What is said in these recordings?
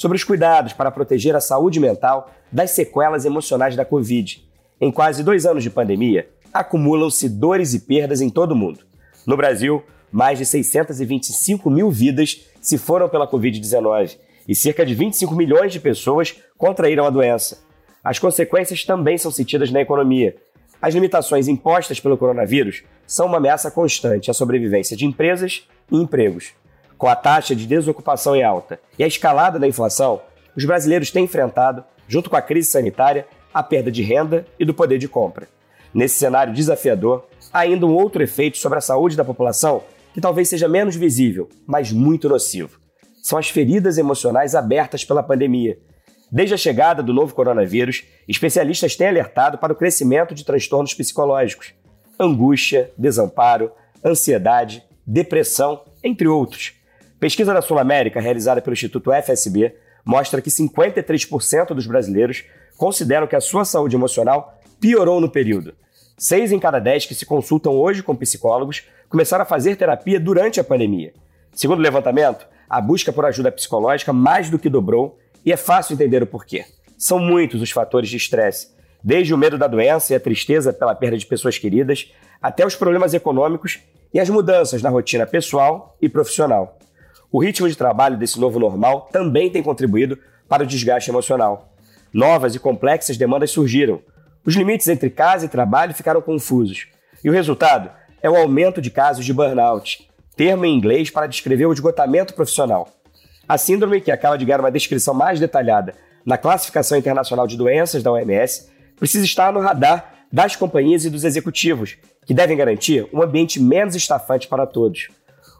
sobre os cuidados para proteger a saúde mental das sequelas emocionais da Covid. Em quase dois anos de pandemia, acumulam-se dores e perdas em todo o mundo. No Brasil, mais de 625 mil vidas se foram pela Covid-19 e cerca de 25 milhões de pessoas contraíram a doença. As consequências também são sentidas na economia. As limitações impostas pelo coronavírus são uma ameaça constante à sobrevivência de empresas e empregos. Com a taxa de desocupação em alta e a escalada da inflação, os brasileiros têm enfrentado, junto com a crise sanitária, a perda de renda e do poder de compra. Nesse cenário desafiador, há ainda um outro efeito sobre a saúde da população que talvez seja menos visível, mas muito nocivo. São as feridas emocionais abertas pela pandemia. Desde a chegada do novo coronavírus, especialistas têm alertado para o crescimento de transtornos psicológicos, angústia, desamparo, ansiedade, depressão, entre outros. Pesquisa da Sul América, realizada pelo Instituto FSB, mostra que 53% dos brasileiros consideram que a sua saúde emocional piorou no período. Seis em cada dez que se consultam hoje com psicólogos começaram a fazer terapia durante a pandemia. Segundo o levantamento, a busca por ajuda psicológica mais do que dobrou e é fácil entender o porquê. São muitos os fatores de estresse, desde o medo da doença e a tristeza pela perda de pessoas queridas, até os problemas econômicos e as mudanças na rotina pessoal e profissional. O ritmo de trabalho desse novo normal também tem contribuído para o desgaste emocional. Novas e complexas demandas surgiram. Os limites entre casa e trabalho ficaram confusos. E o resultado é o aumento de casos de burnout, termo em inglês para descrever o esgotamento profissional. A síndrome, que acaba de ganhar uma descrição mais detalhada na Classificação Internacional de Doenças da OMS, precisa estar no radar das companhias e dos executivos, que devem garantir um ambiente menos estafante para todos.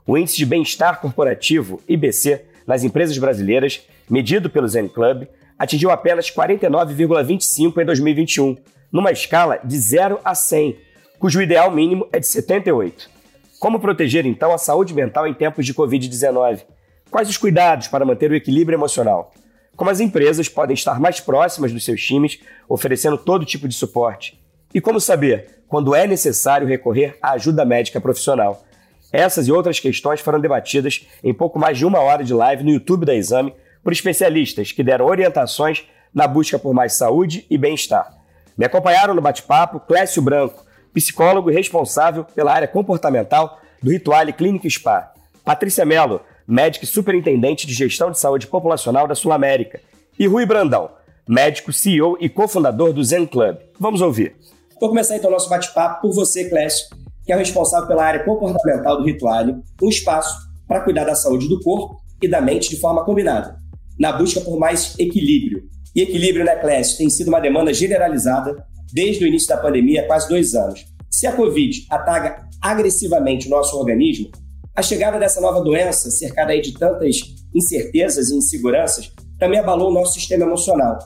O Índice de Bem-Estar Corporativo, IBC, nas empresas brasileiras, medido pelo Zen Club, atingiu apenas 49,25 em 2021, numa escala de 0 a 100, cujo ideal mínimo é de 78. Como proteger então a saúde mental em tempos de Covid-19? Quais os cuidados para manter o equilíbrio emocional? Como as empresas podem estar mais próximas dos seus times, oferecendo todo tipo de suporte? E como saber quando é necessário recorrer à ajuda médica profissional? Essas e outras questões foram debatidas em pouco mais de uma hora de live no YouTube da Exame por especialistas que deram orientações na busca por mais saúde e bem-estar. Me acompanharam no bate-papo Clécio Branco, psicólogo responsável pela área comportamental do Rituale Clínica Spa, Patrícia Mello, médica e superintendente de gestão de saúde populacional da Sul América, e Rui Brandão, médico, CEO e cofundador do Zen Club. Vamos ouvir. Vou começar então o nosso bate-papo por você, Clécio, que é o responsável pela área comportamental do Rituale, um espaço para cuidar da saúde do corpo e da mente de forma combinada, na busca por mais equilíbrio. E equilíbrio, né, Clécio, tem sido uma demanda generalizada desde o início da pandemia, há quase dois anos. Se a Covid ataca agressivamente o nosso organismo, a chegada dessa nova doença, cercada aí de tantas incertezas e inseguranças, também abalou o nosso sistema emocional,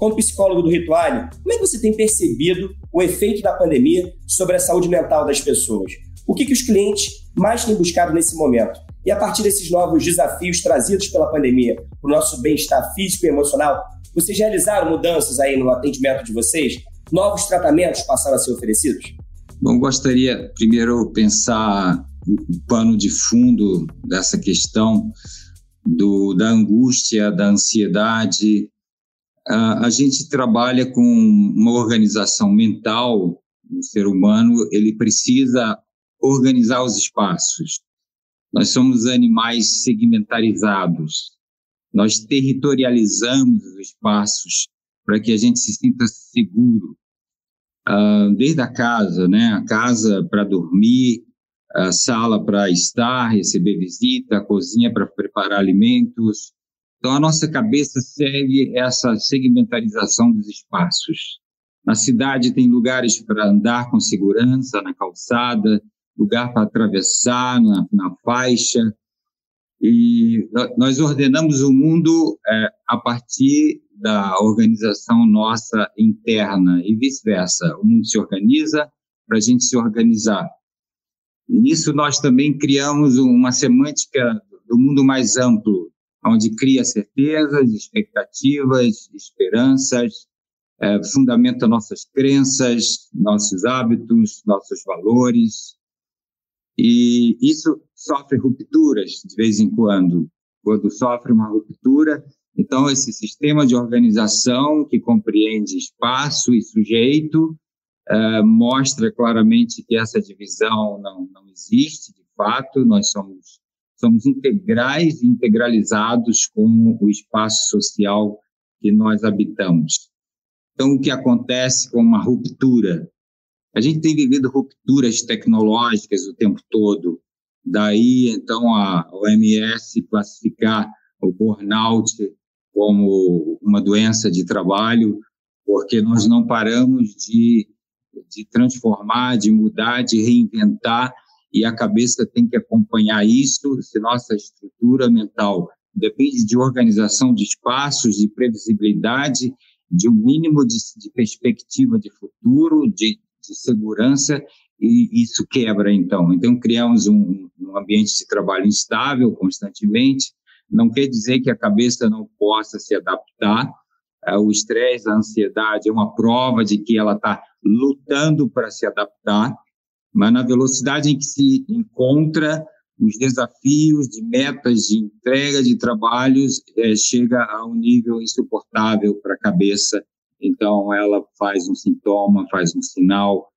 como psicólogo do Rituale, como é que você tem percebido o efeito da pandemia sobre a saúde mental das pessoas? O que, que os clientes mais têm buscado nesse momento? E a partir desses novos desafios trazidos pela pandemia para o nosso bem-estar físico e emocional, vocês realizaram mudanças aí no atendimento de vocês? Novos tratamentos passaram a ser oferecidos? Bom, gostaria primeiro pensar o pano de fundo dessa questão do, da angústia, da ansiedade, a gente trabalha com uma organização mental, o ser humano, ele precisa organizar os espaços. Nós somos animais segmentarizados. Nós territorializamos os espaços para que a gente se sinta seguro. Uh, desde a casa, né? A casa para dormir, a sala para estar, receber visita, a cozinha para preparar alimentos, então, a nossa cabeça segue essa segmentarização dos espaços. Na cidade tem lugares para andar com segurança, na calçada, lugar para atravessar na, na faixa. E nós ordenamos o mundo é, a partir da organização nossa interna e vice-versa. O mundo se organiza para a gente se organizar. Nisso, nós também criamos uma semântica do mundo mais amplo, onde cria certezas, expectativas, esperanças, é, fundamenta nossas crenças, nossos hábitos, nossos valores. E isso sofre rupturas de vez em quando. Quando sofre uma ruptura, então esse sistema de organização que compreende espaço e sujeito uh, mostra claramente que essa divisão não, não existe de fato, nós somos, somos integrais e integralizados com o espaço social que nós habitamos. Então, o que acontece com uma ruptura? A gente tem vivido rupturas tecnológicas o tempo todo, daí, então, a OMS classificar o burnout como uma doença de trabalho, porque nós não paramos de de transformar, de mudar, de reinventar, e a cabeça tem que acompanhar isso, se nossa estrutura mental depende de organização de espaços, de previsibilidade, de um mínimo de, de perspectiva de futuro, de, de, segurança, e isso quebra, então. Então, criamos um, um ambiente de trabalho instável constantemente, não quer dizer que a cabeça não possa se adaptar, é, o estresse, a ansiedade é uma prova de que ela está lutando para se adaptar, mas na velocidade em que se encontra os desafios de metas de entrega de trabalhos é, chega a um nível insuportável para a cabeça. Então ela faz um sintoma, faz um sinal.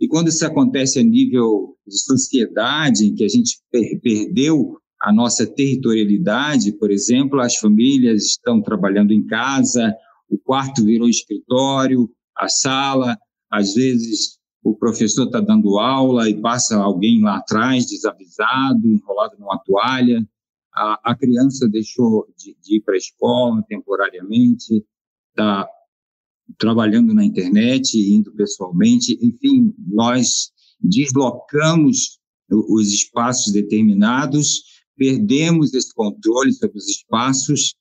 E quando isso acontece a nível de sociedade, em que a gente per perdeu a nossa territorialidade, por exemplo, as famílias estão trabalhando em casa, o quarto virou escritório, a sala, às vezes o professor está dando aula e passa alguém lá atrás desavisado, enrolado numa toalha, a, a criança deixou de, de ir para a escola temporariamente, está trabalhando na internet, indo pessoalmente, enfim, nós deslocamos os espaços determinados, perdemos esse controle sobre os espaços.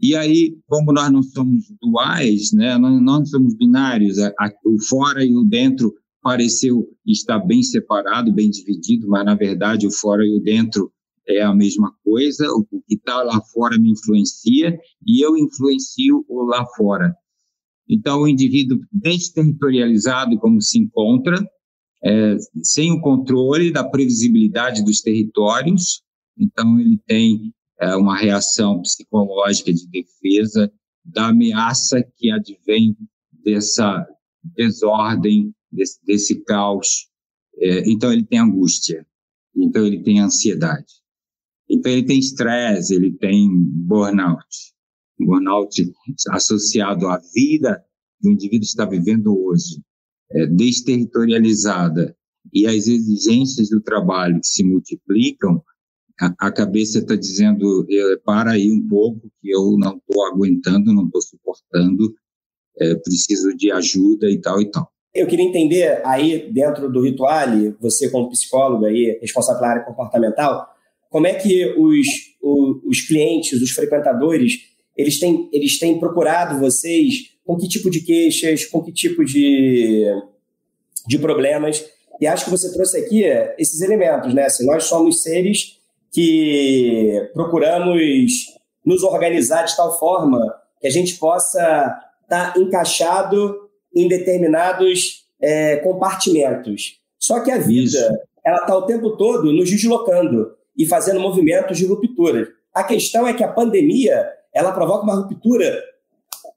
E aí, como nós não somos duais, né, nós não somos binários, a, a, o fora e o dentro pareceu estar bem separado, bem dividido, mas na verdade o fora e o dentro é a mesma coisa, o que está lá fora me influencia e eu influencio o lá fora. Então, o indivíduo desterritorializado, como se encontra, é, sem o controle da previsibilidade dos territórios, então ele tem é, uma reação psicológica de defesa da ameaça que advém dessa desordem, desse, desse caos. É, então, ele tem angústia, então, ele tem ansiedade, então, ele tem estresse, ele tem burnout. Burnout associado à vida que o indivíduo está vivendo hoje, é, desterritorializada, e as exigências do trabalho que se multiplicam, a, a cabeça está dizendo, para aí um pouco, que eu não estou aguentando, não estou suportando, é, preciso de ajuda e tal e tal. Eu queria entender aí, dentro do Rituale, você como psicólogo aí, responsável pela área comportamental, como é que os, os, os clientes, os frequentadores, eles têm, eles têm procurado vocês com que tipo de queixas, com que tipo de, de problemas. E acho que você trouxe aqui esses elementos, né? Assim, nós somos seres que procuramos nos organizar de tal forma que a gente possa estar tá encaixado em determinados é, compartimentos. Só que a vida, Isso. ela está o tempo todo nos deslocando e fazendo movimentos de ruptura. A questão é que a pandemia, ela provoca uma ruptura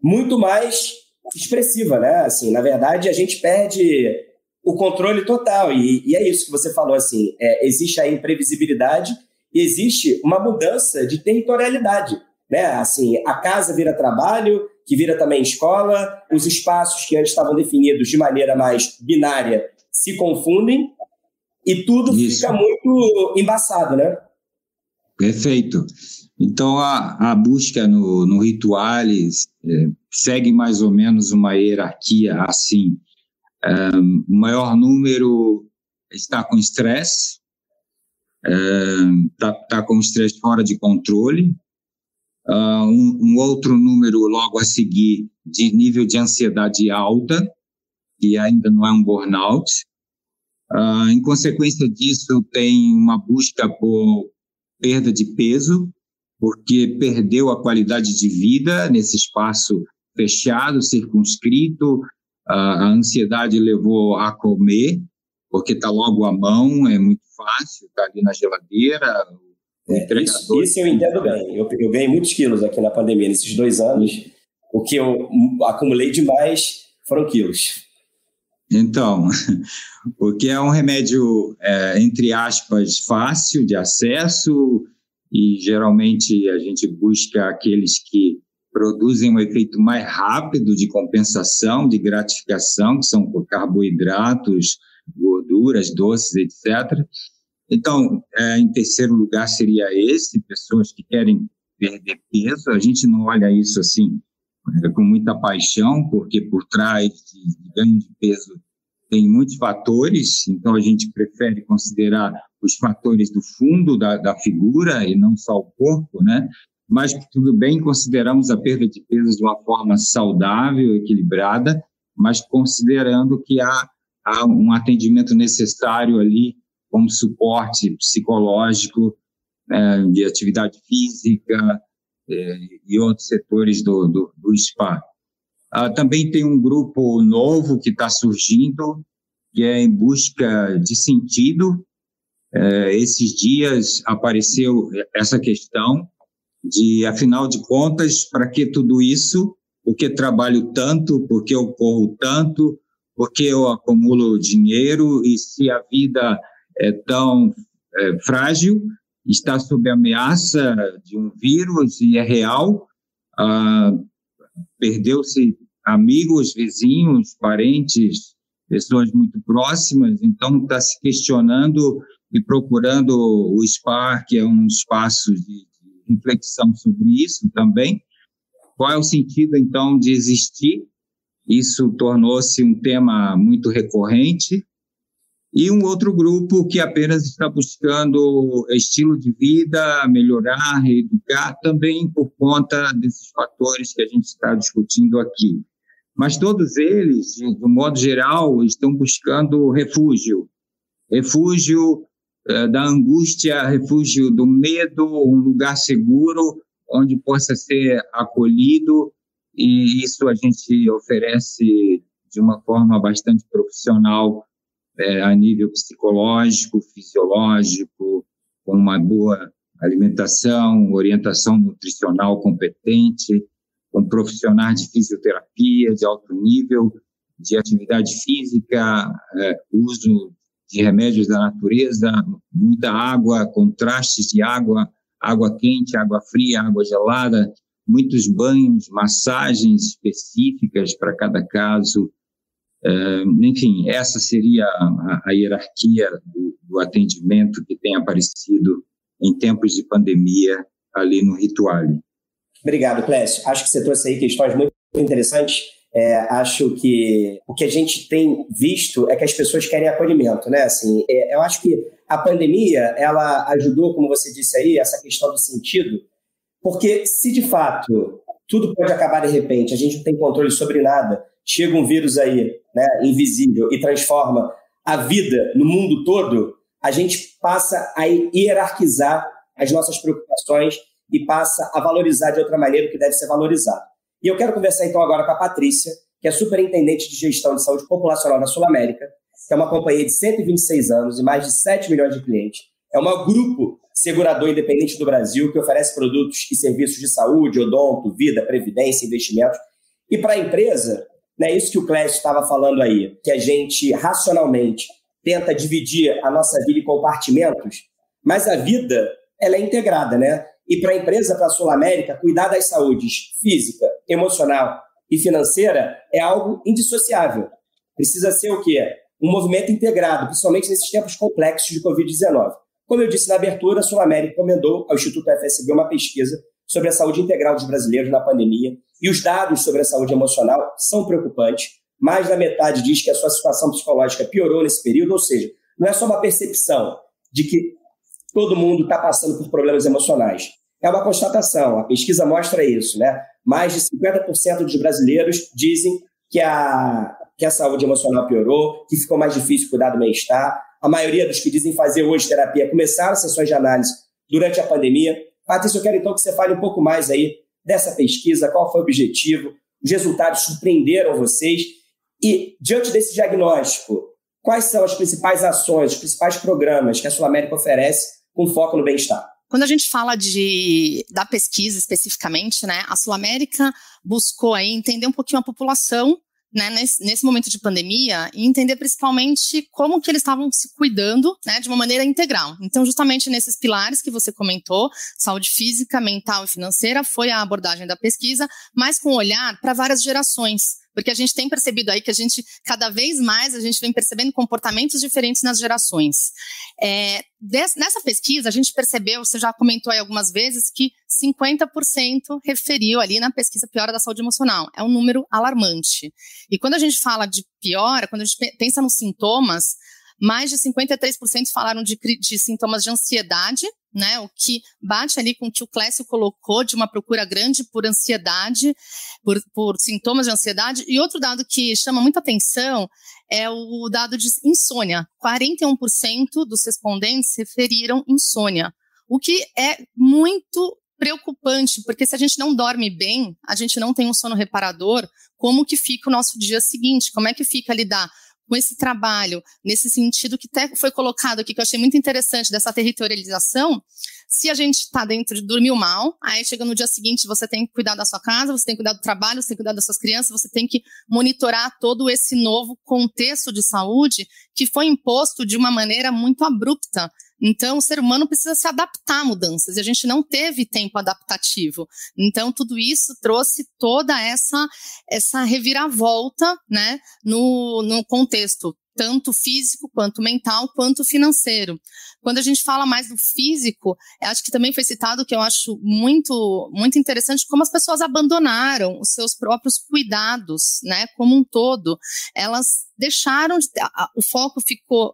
muito mais expressiva, né? Assim, na verdade, a gente perde o controle total. E, e é isso que você falou, assim, é, existe a imprevisibilidade existe uma mudança de territorialidade. Né? Assim, a casa vira trabalho, que vira também escola, os espaços que antes estavam definidos de maneira mais binária se confundem e tudo Isso. fica muito embaçado, né? Perfeito. Então, a, a busca no, no Rituales é, segue mais ou menos uma hierarquia assim. É, o maior número está com estresse, está tá com o estresse fora de controle, uh, um, um, outro número logo a seguir de nível de ansiedade alta, que ainda não é um burnout. Uh, em consequência disso, tem uma busca por perda de peso, porque perdeu a qualidade de vida nesse espaço fechado, circunscrito. Uh, a ansiedade levou a comer, porque está logo à mão, é muito fácil, está ali na geladeira, é, isso, isso, eu entendo bem. Eu, eu ganhei muitos quilos aqui na pandemia, nesses dois anos. O que eu acumulei demais foram quilos. Então, porque é um remédio, é, entre aspas, fácil de acesso e geralmente a gente busca aqueles que produzem um efeito mais rápido de compensação, de gratificação, que são carboidratos, gorduras, doces, etc. Então, é, em terceiro lugar seria esse, pessoas que querem perder peso. A gente não olha isso assim é, com muita paixão, porque por trás de, ganho de peso tem muitos fatores, então a gente prefere considerar os fatores do fundo da, da figura e não só o corpo, né? Mas tudo bem, consideramos a perda de peso de uma forma saudável, equilibrada, mas considerando que há, há um atendimento necessário ali como suporte psicológico, é, de atividade física é, e outros setores do, do, do SPA. Ah, também tem um grupo novo que está surgindo, que é em busca de sentido. É, esses dias apareceu essa questão de, afinal de contas, para que tudo isso? Por que trabalho tanto? Por que eu corro tanto? Por que eu acumulo dinheiro? E se a vida é tão é, frágil, está sob ameaça de um vírus e é real. Ah, Perdeu-se amigos, vizinhos, parentes, pessoas muito próximas, então está se questionando e procurando o SPAR, que é um espaço de, reflexão sobre isso também. Qual é o sentido, então, de existir? Isso tornou-se um tema muito recorrente e um outro grupo que apenas está buscando estilo de vida, melhorar, reeducar, também por conta desses fatores que a gente está discutindo aqui. Mas todos eles, de um modo geral, estão buscando refúgio. Refúgio eh, da angústia, refúgio do medo, um lugar seguro onde possa ser acolhido, e isso a gente oferece de uma forma bastante profissional é, a nível psicológico, fisiológico, com uma boa alimentação, orientação nutricional competente, com profissionais de fisioterapia de alto nível, de atividade física, é, uso de remédios da natureza, muita água, contrastes de água, água quente, água fria, água gelada, muitos banhos, massagens específicas para cada caso, enfim, essa seria a, a hierarquia do, do, atendimento que tem aparecido em tempos de pandemia ali no Rituale. Obrigado, Clécio. Acho que você trouxe aí questões muito interessantes. É, acho que o que a gente tem visto é que as pessoas querem acolhimento, né? Assim, é, eu acho que a pandemia ela ajudou, como você disse aí, essa questão do sentido, porque se de fato tudo pode acabar de repente, a gente não tem controle sobre nada, chega um vírus aí, né, invisível, e transforma a vida no mundo todo, a gente passa a hierarquizar as nossas preocupações e passa a valorizar de outra maneira o que deve ser valorizado. E eu quero conversar então agora com a Patrícia, que é superintendente de gestão de saúde populacional da Sul América, que é uma companhia de 126 anos e mais de 7 milhões de clientes. É um grupo segurador independente do Brasil que oferece produtos e serviços de saúde, odonto, vida, previdência, investimentos. E para a empresa, não é isso que o Clécio estava falando aí, que a gente racionalmente tenta dividir a nossa vida em compartimentos, mas a vida ela é integrada, né? E para a empresa, para a Sul América, cuidar das saúdes física, emocional e financeira é algo indissociável. Precisa ser o quê? Um movimento integrado, principalmente nesses tempos complexos de Covid-19. Como eu disse na abertura, a Sul América encomendou ao Instituto FSB uma pesquisa sobre a saúde integral dos brasileiros na pandemia e os dados sobre a saúde emocional são preocupantes. Mais da metade diz que a sua situação psicológica piorou nesse período, ou seja, não é só uma percepção de que todo mundo está passando por problemas emocionais. é uma constatação, a pesquisa mostra isso, né? Mais de 50% dos brasileiros dizem que a, que a saúde emocional piorou, que ficou mais difícil cuidar do bem-estar. A maioria dos que dizem fazer hoje terapia começaram sessões de análise durante a pandemia. Patrícia, eu quero então que você fale um pouco mais aí dessa pesquisa, qual foi o objetivo, os resultados surpreenderam vocês e, diante desse diagnóstico, quais são as principais ações, os principais programas que a Sul América oferece com foco no bem-estar? Quando a gente fala de, da pesquisa especificamente, né, a Sul América buscou aí entender um pouquinho a população né, nesse, nesse, momento de pandemia e entender principalmente como que eles estavam se cuidando né, de uma maneira integral. Então, justamente nesses pilares que você comentou, saúde física, mental e financeira, foi a abordagem da pesquisa, mas com olhar para várias gerações. Porque a gente tem percebido aí que a gente, cada vez mais, a gente vem percebendo comportamentos diferentes nas gerações. É, nessa pesquisa, a gente percebeu, você já comentou aí algumas vezes, que 50% referiu ali na pesquisa piora da saúde emocional. É um número alarmante. E quando a gente fala de piora, quando a gente pensa nos sintomas, mais de 53% falaram de, de sintomas de ansiedade, né? O que bate ali com o que o Clécio colocou de uma procura grande por ansiedade, por, por sintomas de ansiedade. E outro dado que chama muita atenção é o dado de insônia. 41% dos respondentes referiram insônia, o que é muito preocupante, porque se a gente não dorme bem, a gente não tem um sono reparador, como que fica o nosso dia seguinte? Como é que fica lidar com esse trabalho, nesse sentido que até foi colocado aqui, que eu achei muito interessante, dessa territorialização, se a gente está dentro de dormir mal, aí chega no dia seguinte, você tem que cuidar da sua casa, você tem que cuidar do trabalho, você tem que cuidar das suas crianças, você tem que monitorar todo esse novo contexto de saúde que foi imposto de uma maneira muito abrupta. Então, o ser humano precisa se adaptar a mudanças e a gente não teve tempo adaptativo. Então, tudo isso trouxe toda essa essa reviravolta, né, no, no contexto tanto físico quanto mental quanto financeiro. Quando a gente fala mais do físico, acho que também foi citado que eu acho muito muito interessante como as pessoas abandonaram os seus próprios cuidados, né, como um todo. Elas deixaram o foco ficou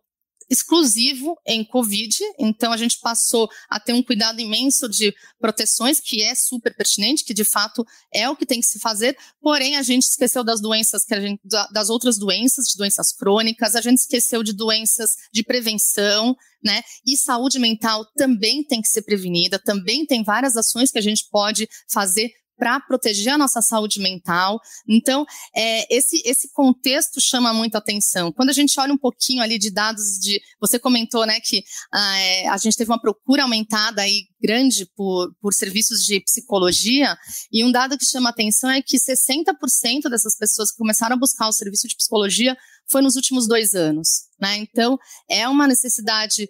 exclusivo em Covid, então a gente passou a ter um cuidado imenso de proteções, que é super pertinente, que de fato é o que tem que se fazer, porém a gente esqueceu das doenças, que a gente, das outras doenças, de doenças crônicas, a gente esqueceu de doenças de prevenção, né? E saúde mental também tem que ser prevenida, também tem várias ações que a gente pode fazer para proteger a nossa saúde mental. Então, é, esse, esse contexto chama muito atenção. Quando a gente olha um pouquinho ali de dados de. Você comentou, né, que ah, é, a gente teve uma procura aumentada aí grande por, por serviços de psicologia, e um dado que chama atenção é que 60% dessas pessoas que começaram a buscar o serviço de psicologia foi nos últimos dois anos. Né? Então, é uma necessidade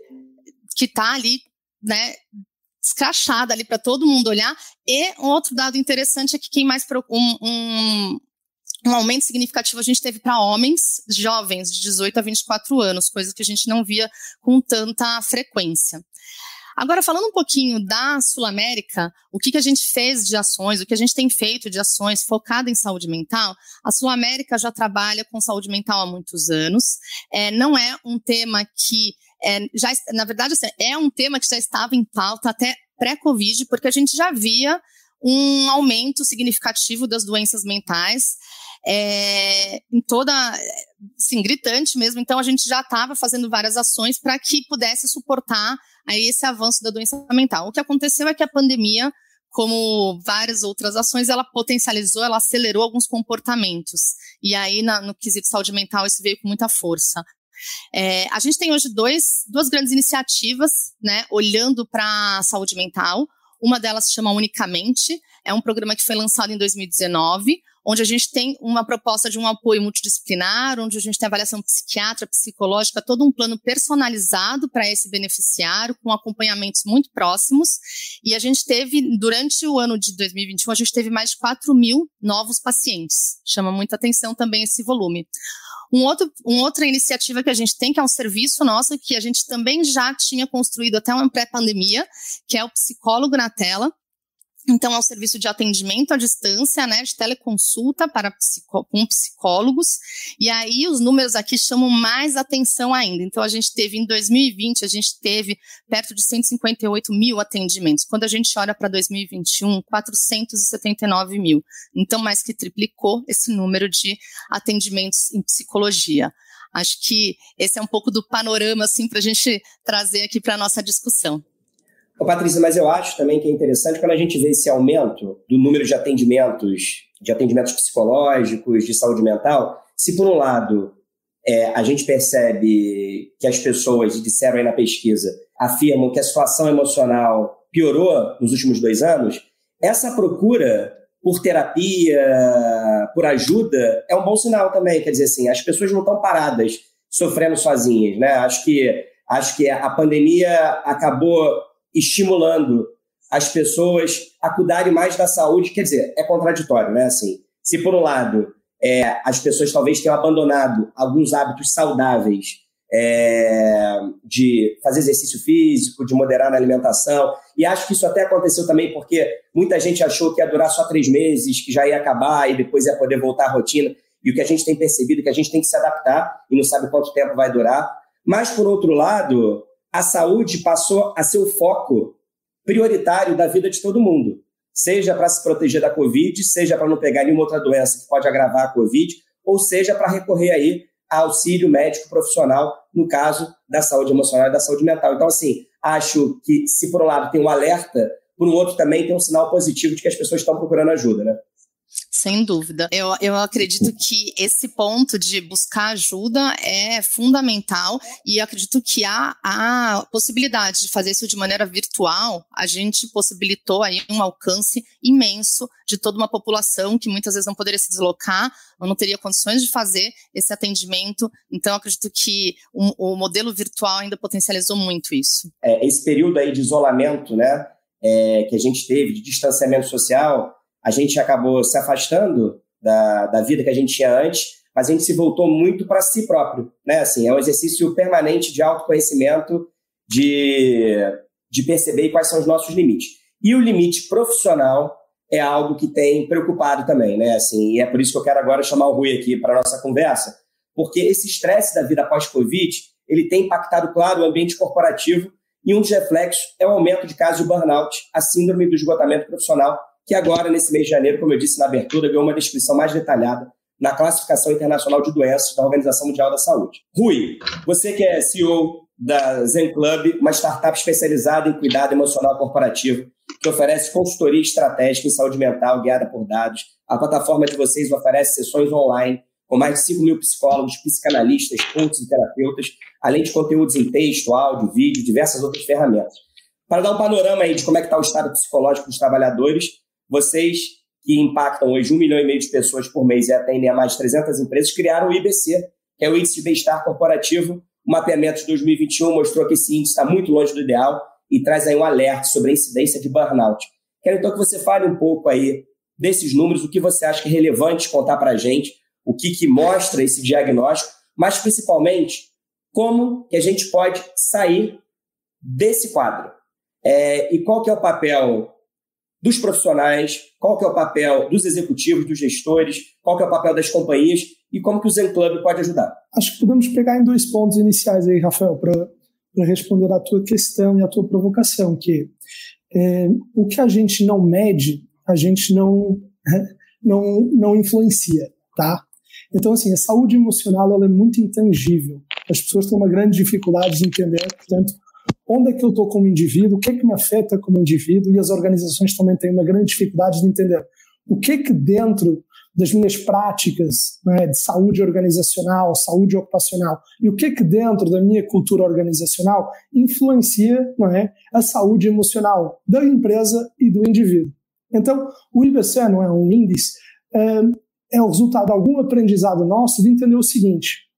que está ali né, escrachada ali para todo mundo olhar. E um outro dado interessante é que quem mais um, um, um aumento significativo a gente teve para homens jovens de 18 a 24 anos, coisa que a gente não via com tanta frequência. Agora, falando um pouquinho da Sul América, o que, que a gente fez de ações, o que a gente tem feito de ações focada em saúde mental, a Sul América já trabalha com saúde mental há muitos anos. É, não é um tema que é, já, na verdade, assim, é um tema que já estava em pauta até pré-Covid, porque a gente já via um aumento significativo das doenças mentais, é, em toda, assim, gritante mesmo. Então, a gente já estava fazendo várias ações para que pudesse suportar aí esse avanço da doença mental. O que aconteceu é que a pandemia, como várias outras ações, ela potencializou, ela acelerou alguns comportamentos. E aí, na, no quesito saúde mental, isso veio com muita força. É, a gente tem hoje dois, duas grandes iniciativas, né, olhando para a saúde mental. Uma delas se chama Unicamente, é um programa que foi lançado em 2019, onde a gente tem uma proposta de um apoio multidisciplinar, onde a gente tem avaliação psiquiátrica, psicológica, todo um plano personalizado para esse beneficiário, com acompanhamentos muito próximos. E a gente teve, durante o ano de 2021, a gente teve mais de 4 mil novos pacientes. Chama muita atenção também esse volume. Um outro, uma outra iniciativa que a gente tem, que é um serviço nosso, que a gente também já tinha construído até uma pré-pandemia, que é o Psicólogo na Tela, Então, é um serviço de atendimento à distância, né, de teleconsulta para psicó com psicólogos. E aí, os números aqui chamam mais atenção ainda. Então, a gente teve, em 2020, a gente teve perto de 158 mil atendimentos. Quando a gente olha para 2021, 479 mil. Então, mais que triplicou esse número de atendimentos em psicologia. Acho que esse é um pouco do panorama, assim, para a gente trazer aqui para a nossa discussão. Ô, Patrícia, mas eu acho também que é interessante quando a gente vê esse aumento do número de atendimentos, de atendimentos psicológicos, de saúde mental, se por um lado é, a gente percebe que as pessoas, disseram aí na pesquisa, afirmam que a situação emocional piorou nos últimos dois anos, essa procura por terapia, por ajuda, é um bom sinal também. Quer dizer assim, as pessoas não estão paradas sofrendo sozinhas, né? Acho que, acho que a pandemia acabou estimulando as pessoas a cuidarem mais da saúde. Quer dizer, é contraditório, né? Assim, se por um lado é, as pessoas talvez tenham abandonado alguns hábitos saudáveis é, de fazer exercício físico, de moderar na alimentação, e acho que isso até aconteceu também porque muita gente achou que ia durar só três meses, que já ia acabar e depois ia poder voltar à rotina. E o que a gente tem percebido é que a gente tem que se adaptar e não sabe quanto tempo vai durar. Mas, por outro lado, a saúde passou a ser o foco prioritário da vida de todo mundo, seja para se proteger da Covid, seja para não pegar nenhuma outra doença que pode agravar a Covid, ou seja para recorrer aí a auxílio médico profissional no caso da saúde emocional e da saúde mental. Então, assim, acho que se por um lado tem um alerta, por um outro também tem um sinal positivo de que as pessoas estão procurando ajuda, né? Sem dúvida. Eu, eu acredito que esse ponto de buscar ajuda é fundamental e acredito que há a possibilidade de fazer isso de maneira virtual. A gente possibilitou aí um alcance imenso de toda uma população que muitas vezes não poderia se deslocar ou não teria condições de fazer esse atendimento. Então, acredito que o, o modelo virtual ainda potencializou muito isso. É, esse período aí de isolamento, né, é, que a gente teve, de distanciamento social, a gente acabou se afastando da, da vida que a gente tinha antes, mas a gente se voltou muito para si próprio, né? Assim, é um exercício permanente de autoconhecimento, de, de perceber quais são os nossos limites. E o limite profissional é algo que tem preocupado também, né? Assim, e é por isso que eu quero agora chamar o Rui aqui para nossa conversa, porque esse estresse da vida pós-Covid, ele tem impactado, claro, o ambiente corporativo, e um dos reflexos é o aumento de casos de burnout, a síndrome do esgotamento profissional, que agora, nesse mês de janeiro, como eu disse na abertura, ganhou uma descrição mais detalhada na classificação internacional de doenças da Organização Mundial da Saúde. Rui, você que é CEO da Zen Club, uma startup especializada em cuidado emocional corporativo, que oferece consultoria estratégica em saúde mental guiada por dados. A plataforma de vocês oferece sessões online com mais de 5 mil psicólogos, psicanalistas, coaches e terapeutas, além de conteúdos em texto, áudio, vídeo, diversas outras ferramentas. Para dar um panorama aí de como é que está o estado psicológico dos trabalhadores, vocês, que impactam hoje um milhão e meio de pessoas por mês e atendem a mais de 300 empresas, criaram o IBC, que é o Índice de Bem-Estar Corporativo. O mapeamento de 2021 mostrou que esse índice está muito longe do ideal e traz aí um alerta sobre a incidência de burnout. Quero então que você fale um pouco aí desses números, o que você acha que é relevante contar para a gente, o que, que mostra esse diagnóstico, mas principalmente como que a gente pode sair desse quadro. É, e qual que é o papel dos profissionais, qual que é o papel dos executivos, dos gestores, qual que é o papel das companhias e como que o Zen Club pode ajudar. Acho que podemos pegar em dois pontos iniciais aí, Rafael, para responder à tua questão e à tua provocação, que é, o que a gente não mede, a gente não, não, não influencia, tá? Então, assim, a saúde emocional ela é muito intangível. As pessoas têm uma grande dificuldade de entender, portanto, onde é que eu estou como indivíduo, o que é que me afeta como indivíduo, e as organizações também têm uma grande dificuldade de entender o que é que dentro das minhas práticas né, de saúde organizacional, saúde ocupacional, e o que é que dentro da minha cultura organizacional influencia é, a saúde emocional da empresa e do indivíduo. Então, o IBC não é um índice, é, é o resultado de algum aprendizado nosso de entender o seguinte,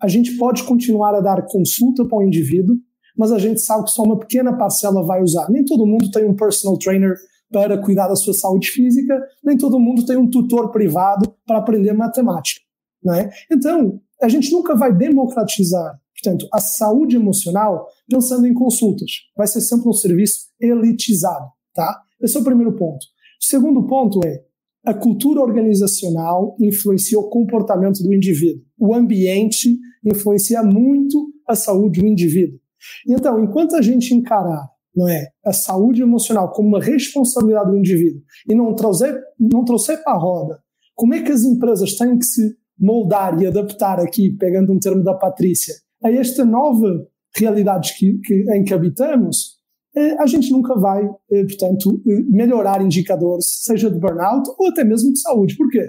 a gente pode continuar a dar consulta para o indivíduo, mas a gente sabe que só uma pequena parcela vai usar. Nem todo mundo tem um personal trainer para cuidar da sua saúde física, nem todo mundo tem um tutor privado para aprender matemática. Não é? Então, a gente nunca vai democratizar, portanto, a saúde emocional pensando em consultas. Vai ser sempre um serviço elitizado. Tá? Esse é o primeiro ponto. O segundo ponto é a cultura organizacional influencia o comportamento do indivíduo. O ambiente influencia muito a saúde do indivíduo. Então, enquanto a gente encarar não é, a saúde emocional como uma responsabilidade do indivíduo e não trouxer, não trouxer para a roda como é que as empresas têm que se moldar e adaptar aqui, pegando um termo da Patrícia, a esta nova realidade que, que, em que habitamos, eh, a gente nunca vai, eh, portanto, eh, melhorar indicadores, seja de burnout ou até mesmo de saúde. Por quê?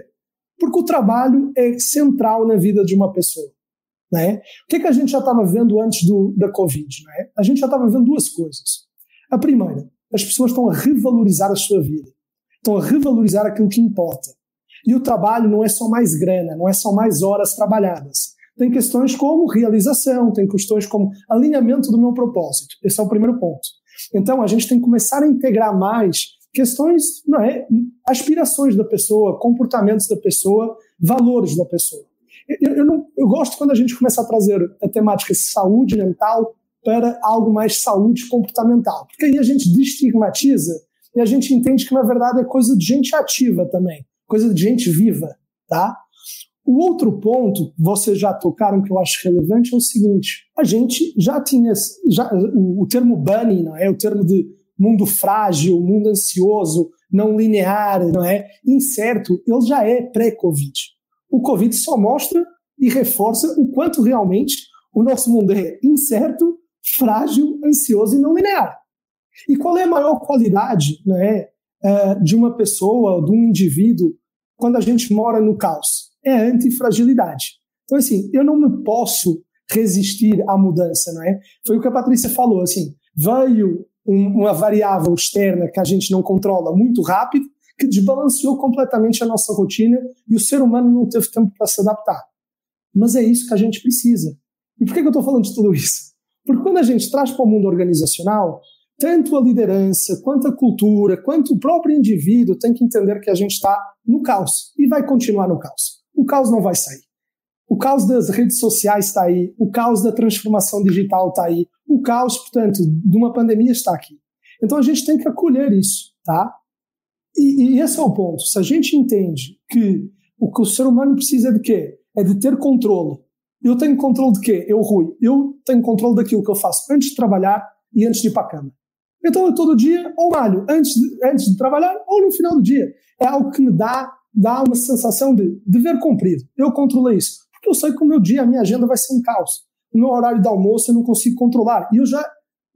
Porque o trabalho é central na vida de uma pessoa. Né? O que, que a gente já estava vendo antes do, da Covid? Né? A gente já estava vendo duas coisas. A primeira, as pessoas estão a revalorizar a sua vida, estão a revalorizar aquilo que importa. E o trabalho não é só mais grana, não é só mais horas trabalhadas. Tem questões como realização, tem questões como alinhamento do meu propósito. Esse é o primeiro ponto. Então, a gente tem que começar a integrar mais questões, não é, aspirações da pessoa, comportamentos da pessoa, valores da pessoa. Eu, eu, não, eu gosto quando a gente começa a trazer a temática saúde mental para algo mais saúde comportamental, porque aí a gente destigmatiza e a gente entende que na verdade é coisa de gente ativa também, coisa de gente viva, tá? O outro ponto, vocês já tocaram que eu acho relevante, é o seguinte: a gente já tinha já, o, o termo bunny, não é? O termo de mundo frágil, mundo ansioso, não linear, não é? Incerto, ele já é pré-Covid. O Covid só mostra e reforça o quanto realmente o nosso mundo é incerto, frágil, ansioso e não linear. E qual é a maior qualidade não é, de uma pessoa, de um indivíduo, quando a gente mora no caos? é a antifragilidade. Então, assim, eu não me posso resistir à mudança, não é? Foi o que a Patrícia falou, assim, veio um, uma variável externa que a gente não controla muito rápido, que desbalanceou completamente a nossa rotina e o ser humano não teve tempo para se adaptar. Mas é isso que a gente precisa. E por que, que eu estou falando de tudo isso? Porque quando a gente traz para o mundo organizacional, tanto a liderança, quanto a cultura, quanto o próprio indivíduo tem que entender que a gente está no caos e vai continuar no caos o caos não vai sair. O caos das redes sociais está aí, o caos da transformação digital está aí, o caos, portanto, de uma pandemia está aqui. Então a gente tem que acolher isso, tá? E, e esse é o ponto. Se a gente entende que o que o ser humano precisa é de quê? É de ter controle. Eu tenho controle de quê? Eu, Rui, eu tenho controle daquilo que eu faço antes de trabalhar e antes de ir para a cama. Então eu todo dia ou malho antes de, antes de trabalhar ou no final do dia. É algo que me dá dá uma sensação de dever cumprido. Eu controlei isso. Porque eu sei que o meu dia, a minha agenda vai ser um caos. O meu horário de almoço eu não consigo controlar. E eu já,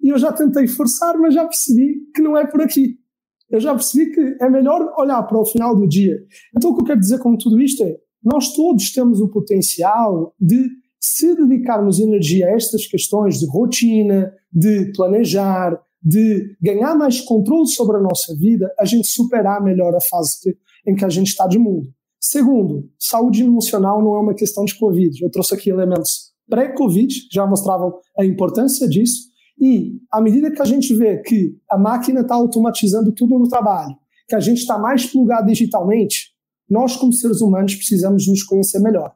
eu já tentei forçar, mas já percebi que não é por aqui. Eu já percebi que é melhor olhar para o final do dia. Então o que eu quero dizer com tudo isto é, nós todos temos o potencial de se dedicarmos energia a estas questões de rotina, de planejar, de ganhar mais controle sobre a nossa vida, a gente superar melhor a fase em que a gente está de mundo. Segundo, saúde emocional não é uma questão de Covid. Eu trouxe aqui elementos pré-Covid, já mostravam a importância disso, e à medida que a gente vê que a máquina está automatizando tudo no trabalho, que a gente está mais plugado digitalmente, nós, como seres humanos, precisamos nos conhecer melhor.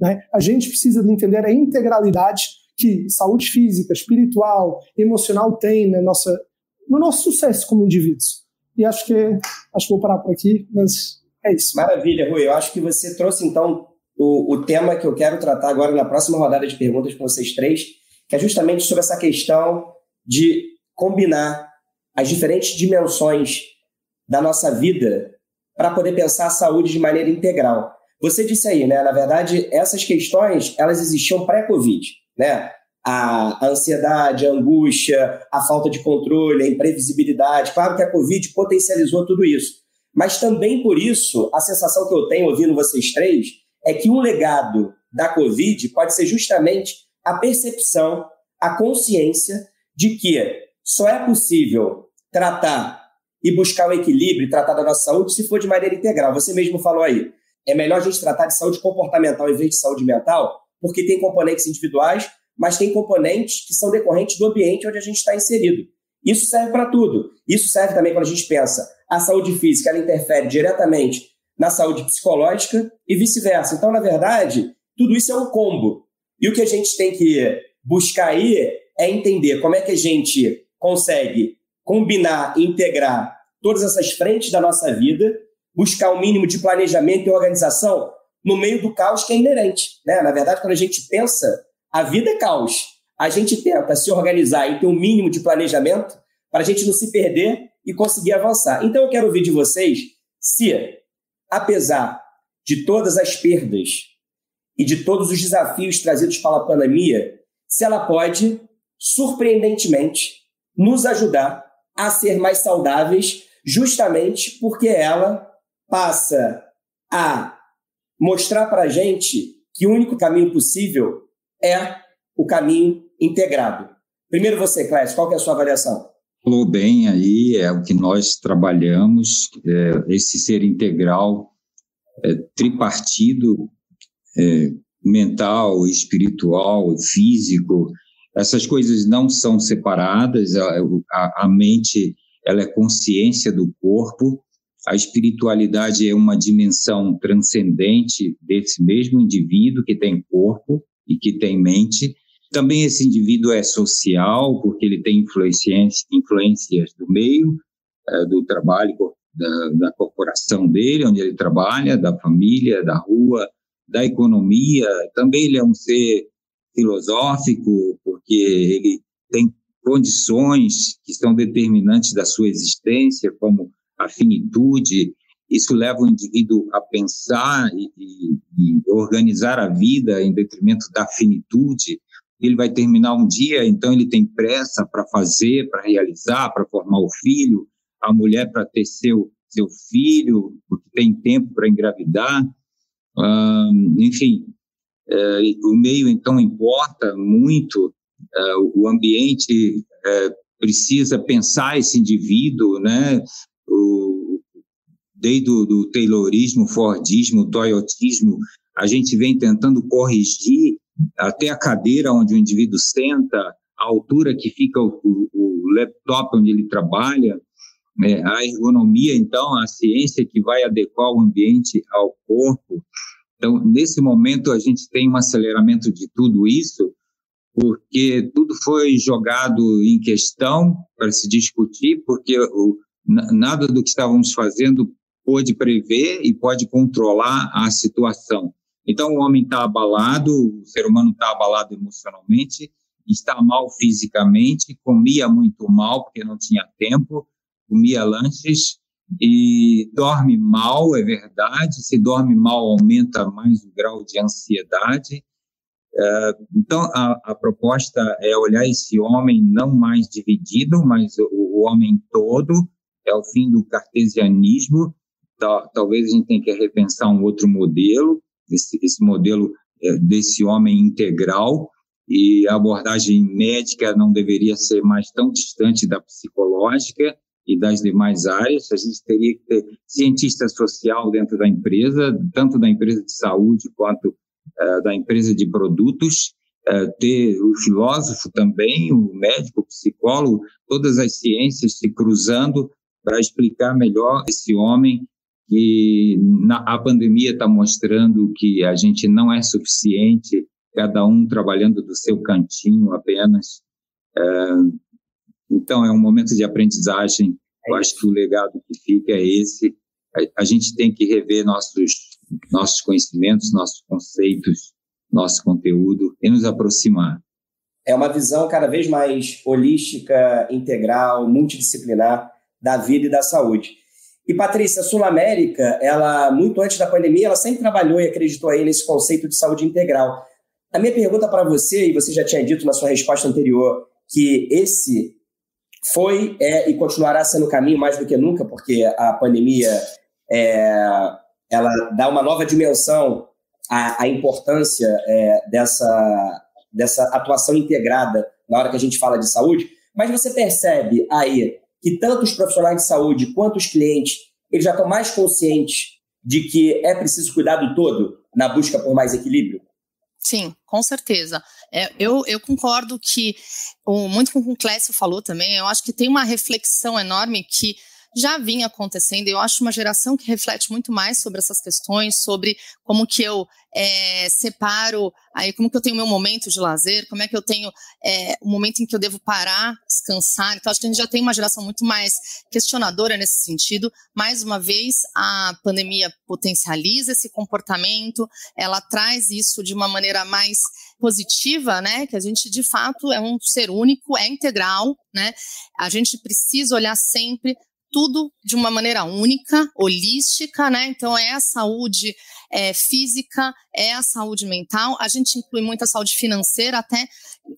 Né? A gente precisa de entender a integralidade que saúde física, espiritual, emocional tem na nossa, no nosso sucesso como indivíduos. E acho que acho que vou parar por aqui, mas é isso. Maravilha, Rui. Eu acho que você trouxe então o, o tema que eu quero tratar agora na próxima rodada de perguntas com vocês três, que é justamente sobre essa questão de combinar as diferentes dimensões da nossa vida para poder pensar a saúde de maneira integral. Você disse aí, né? Na verdade, essas questões elas existiam pré-Covid, né? a, ansiedade, a angústia, a falta de controle, a imprevisibilidade. Claro que a Covid potencializou tudo isso. Mas também por isso, a sensação que eu tenho ouvindo vocês três é que um legado da Covid pode ser justamente a percepção, a consciência de que só é possível tratar e buscar o equilíbrio tratar da nossa saúde se for de maneira integral. Você mesmo falou aí. É melhor a gente tratar de saúde comportamental em vez de saúde mental, porque tem componentes individuais mas tem componentes que são decorrentes do ambiente onde a gente está inserido. Isso serve para tudo. Isso serve também quando a gente pensa a saúde física, ela interfere diretamente na saúde psicológica e vice-versa. Então, na verdade, tudo isso é um combo. E o que a gente tem que buscar aí é entender como é que a gente consegue combinar, integrar todas essas frentes da nossa vida, buscar o um mínimo de planejamento e organização no meio do caos que é inerente. Né? Na verdade, quando a gente pensa, a vida é caos. A gente tenta se organizar e ter um mínimo de planejamento para a gente não se perder e conseguir avançar. Então, eu quero ouvir de vocês se, apesar de todas as perdas e de todos os desafios trazidos pela pandemia, se ela pode, surpreendentemente, nos ajudar a ser mais saudáveis, justamente porque ela passa a mostrar para a gente que o único caminho possível é o caminho integrado. Primeiro você, Clécio, qual é a sua avaliação? Falou bem aí, é o que nós trabalhamos, é, esse ser integral, é, tripartido, é, mental, espiritual, físico, essas coisas não são separadas, a, a, a mente ela é consciência do corpo, a espiritualidade é uma dimensão transcendente desse mesmo indivíduo que tem corpo e que tem mente. Também esse indivíduo é social, porque ele tem influências, influências do meio, é, do trabalho, da, da corporação dele, onde ele trabalha, da família, da rua, da economia. Também ele é um ser filosófico, porque ele tem condições que são determinantes da sua existência, como a finitude. Isso leva o indivíduo a pensar e, e, e organizar a vida em detrimento da finitude. Ele vai terminar um dia, então ele tem pressa para fazer, para realizar, para formar o filho, a mulher para ter seu, seu filho, porque tem tempo para engravidar. Enfim, é, o meio, então, importa muito, é, o ambiente é, precisa pensar esse indivíduo, né? O, desde o do Taylorismo, Fordismo, Toyotismo, a gente vem tentando corrigir até a cadeira onde o indivíduo senta, a altura que fica o, o, o laptop onde ele trabalha, é, a ergonomia, então, a ciência que vai adequar o ambiente ao corpo. Então, nesse momento, a gente tem um aceleramento de tudo isso, porque tudo foi jogado em questão para se discutir, porque o, nada do que estávamos fazendo pôde prever e pode controlar a situação. Então, o homem está abalado, o ser humano está abalado emocionalmente, está mal fisicamente, comia muito mal porque não tinha tempo, comia lanches, e dorme mal, é verdade. Se dorme mal, aumenta mais o grau de ansiedade. É, então, a, a, proposta é olhar esse homem não mais dividido, mas o, o homem todo. É o fim do cartesianismo. talvez a gente tenha que repensar um outro modelo, esse, esse modelo é, desse homem integral. E a abordagem médica não deveria ser mais tão distante da psicológica e das demais áreas. A gente teria que ter cientista social dentro da empresa, tanto da empresa de saúde quanto uh, da empresa de produtos, uh, ter o filósofo também, o médico, o psicólogo, todas as ciências se cruzando para explicar melhor esse homem que na, a pandemia está mostrando que a gente não é suficiente, cada um trabalhando do seu cantinho apenas. Uh, então, é um momento de aprendizagem. É Eu acho que o legado que fica é esse. A, a gente tem que rever nossos, nossos conhecimentos, nossos conceitos, nosso conteúdo e nos aproximar. É uma visão cada vez mais holística, integral, multidisciplinar da vida e da saúde. E Patrícia, a Sul América, ela muito antes da pandemia, ela sempre trabalhou e acreditou aí nesse conceito de saúde integral. A minha pergunta para você, e você já tinha dito na sua resposta anterior, que esse foi é, e continuará sendo o caminho mais do que nunca, porque a pandemia é, ela dá uma nova dimensão à, à importância é, dessa, dessa atuação integrada na hora que a gente fala de saúde. Mas você percebe aí que tanto os profissionais de saúde quanto os clientes eles já estão mais conscientes de que é preciso cuidar do todo na busca por mais equilíbrio? Sim, com certeza. É, eu, eu concordo que, o, muito com o que o Clécio falou também, eu acho que tem uma reflexão enorme que já vinha acontecendo. Eu acho uma geração que reflete muito mais sobre essas questões, sobre como que eu é, separo, aí como que eu tenho meu momento de lazer, como é que eu tenho é, o momento em que eu devo parar, descansar. Então, acho que a gente já tem uma geração muito mais questionadora nesse sentido. Mais uma vez, a pandemia potencializa esse comportamento, ela traz isso de uma maneira mais positiva, né? Que a gente de fato é um ser único, é integral, né? A gente precisa olhar sempre tudo de uma maneira única, holística, né? Então é a saúde é, física, é a saúde mental. A gente inclui muito a saúde financeira, até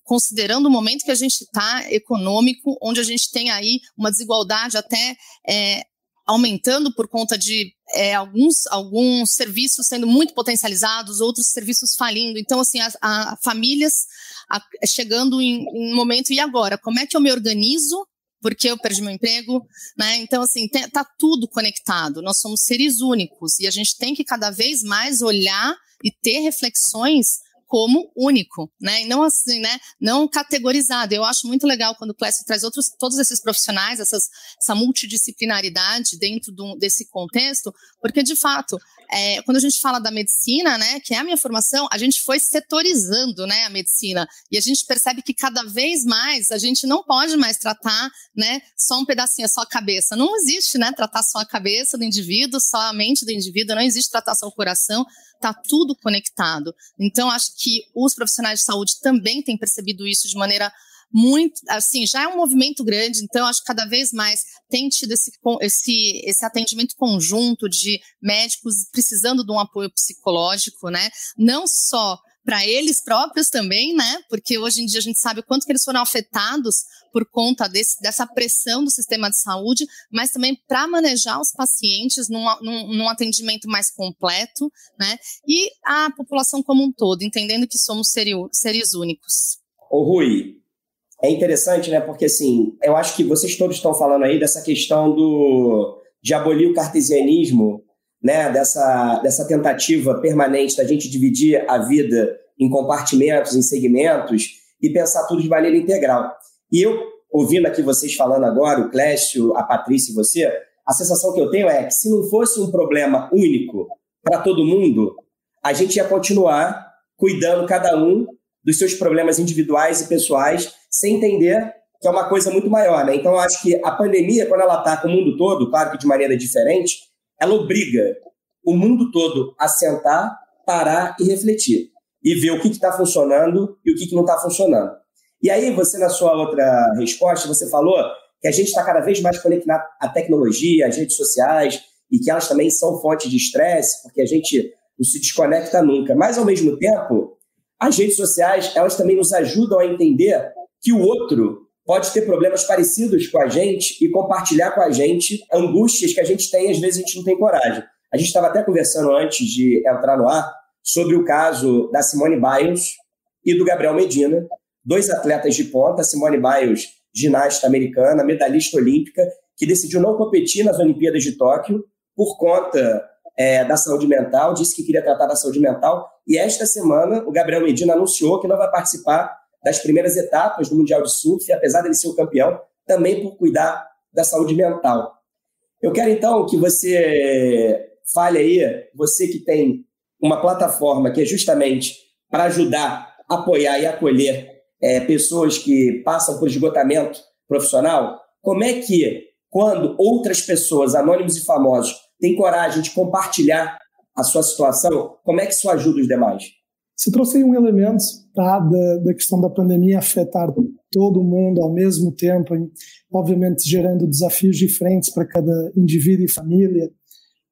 considerando o momento que a gente está econômico, onde a gente tem aí uma desigualdade até é, aumentando por conta de é, alguns, alguns serviços sendo muito potencializados, outros serviços falindo. Então, assim, a, a famílias a, chegando em um momento, e agora? Como é que eu me organizo porque eu perdi meu emprego, né? Então, assim, tá tudo conectado. Nós somos seres únicos e a gente tem que cada vez mais olhar e ter reflexões como único, né? E não assim, né? Não categorizado. Eu acho muito legal quando o Clécio traz outros, todos esses profissionais, essas, essa multidisciplinaridade dentro do, desse contexto, porque de fato é, quando a gente fala da medicina, né, que é a minha formação, a gente foi setorizando, né, a medicina e a gente percebe que cada vez mais a gente não pode mais tratar, né, só um pedacinho, só a cabeça. Não existe, né, tratar só a cabeça do indivíduo, só a mente do indivíduo. Não existe tratar só o coração. Tá tudo conectado. Então acho que os profissionais de saúde também têm percebido isso de maneira muito, assim, já é um movimento grande, então acho que cada vez mais tem tido esse, esse, esse atendimento conjunto de médicos precisando de um apoio psicológico, né? Não só para eles próprios também, né? Porque hoje em dia a gente sabe o quanto que eles foram afetados por conta desse, dessa pressão do sistema de saúde, mas também para manejar os pacientes num, num, num, atendimento mais completo, né? E a população como um todo, entendendo que somos seres, seres únicos. Ô Rui, é interessante, né? Porque assim, eu acho que vocês todos estão falando aí dessa questão do de abolir o cartesianismo, né? Dessa, dessa tentativa permanente da gente dividir a vida em compartimentos, em segmentos e pensar tudo de maneira integral. E eu, ouvindo aqui vocês falando agora, o Clécio, a Patrícia e você, a sensação que eu tenho é que se não fosse um problema único para todo mundo, a gente ia continuar cuidando cada um dos seus problemas individuais e pessoais, sem entender que é uma coisa muito maior. Né? Então, eu acho que a pandemia, quando ela está com o mundo todo, claro que de maneira diferente, ela obriga o mundo todo a sentar, parar e refletir. E ver o que está funcionando e o que, que não está funcionando. E aí, você, na sua outra resposta, você falou que a gente está cada vez mais conectado à tecnologia, às redes sociais, e que elas também são fonte de estresse, porque a gente não se desconecta nunca. Mas, ao mesmo tempo, as redes sociais, elas também nos ajudam a entender que o outro pode ter problemas parecidos com a gente e compartilhar com a gente angústias que a gente tem às vezes a gente não tem coragem. A gente estava até conversando antes de entrar no ar sobre o caso da Simone Biles e do Gabriel Medina, dois atletas de ponta, Simone Biles, ginasta americana, medalhista olímpica, que decidiu não competir nas Olimpíadas de Tóquio por conta é, da saúde mental, disse que queria tratar da saúde mental, e esta semana o Gabriel Medina anunciou que não vai participar das primeiras etapas do Mundial de Surf, apesar dele ser o campeão, também por cuidar da saúde mental. Eu quero então que você fale aí, você que tem uma plataforma que é justamente para ajudar, apoiar e acolher é, pessoas que passam por esgotamento profissional, como é que, quando outras pessoas, anônimos e famosos, tem coragem de compartilhar a sua situação, como é que isso ajuda os demais? Você trouxe um elemento tá, da, da questão da pandemia afetar todo mundo ao mesmo tempo, obviamente gerando desafios diferentes para cada indivíduo e família.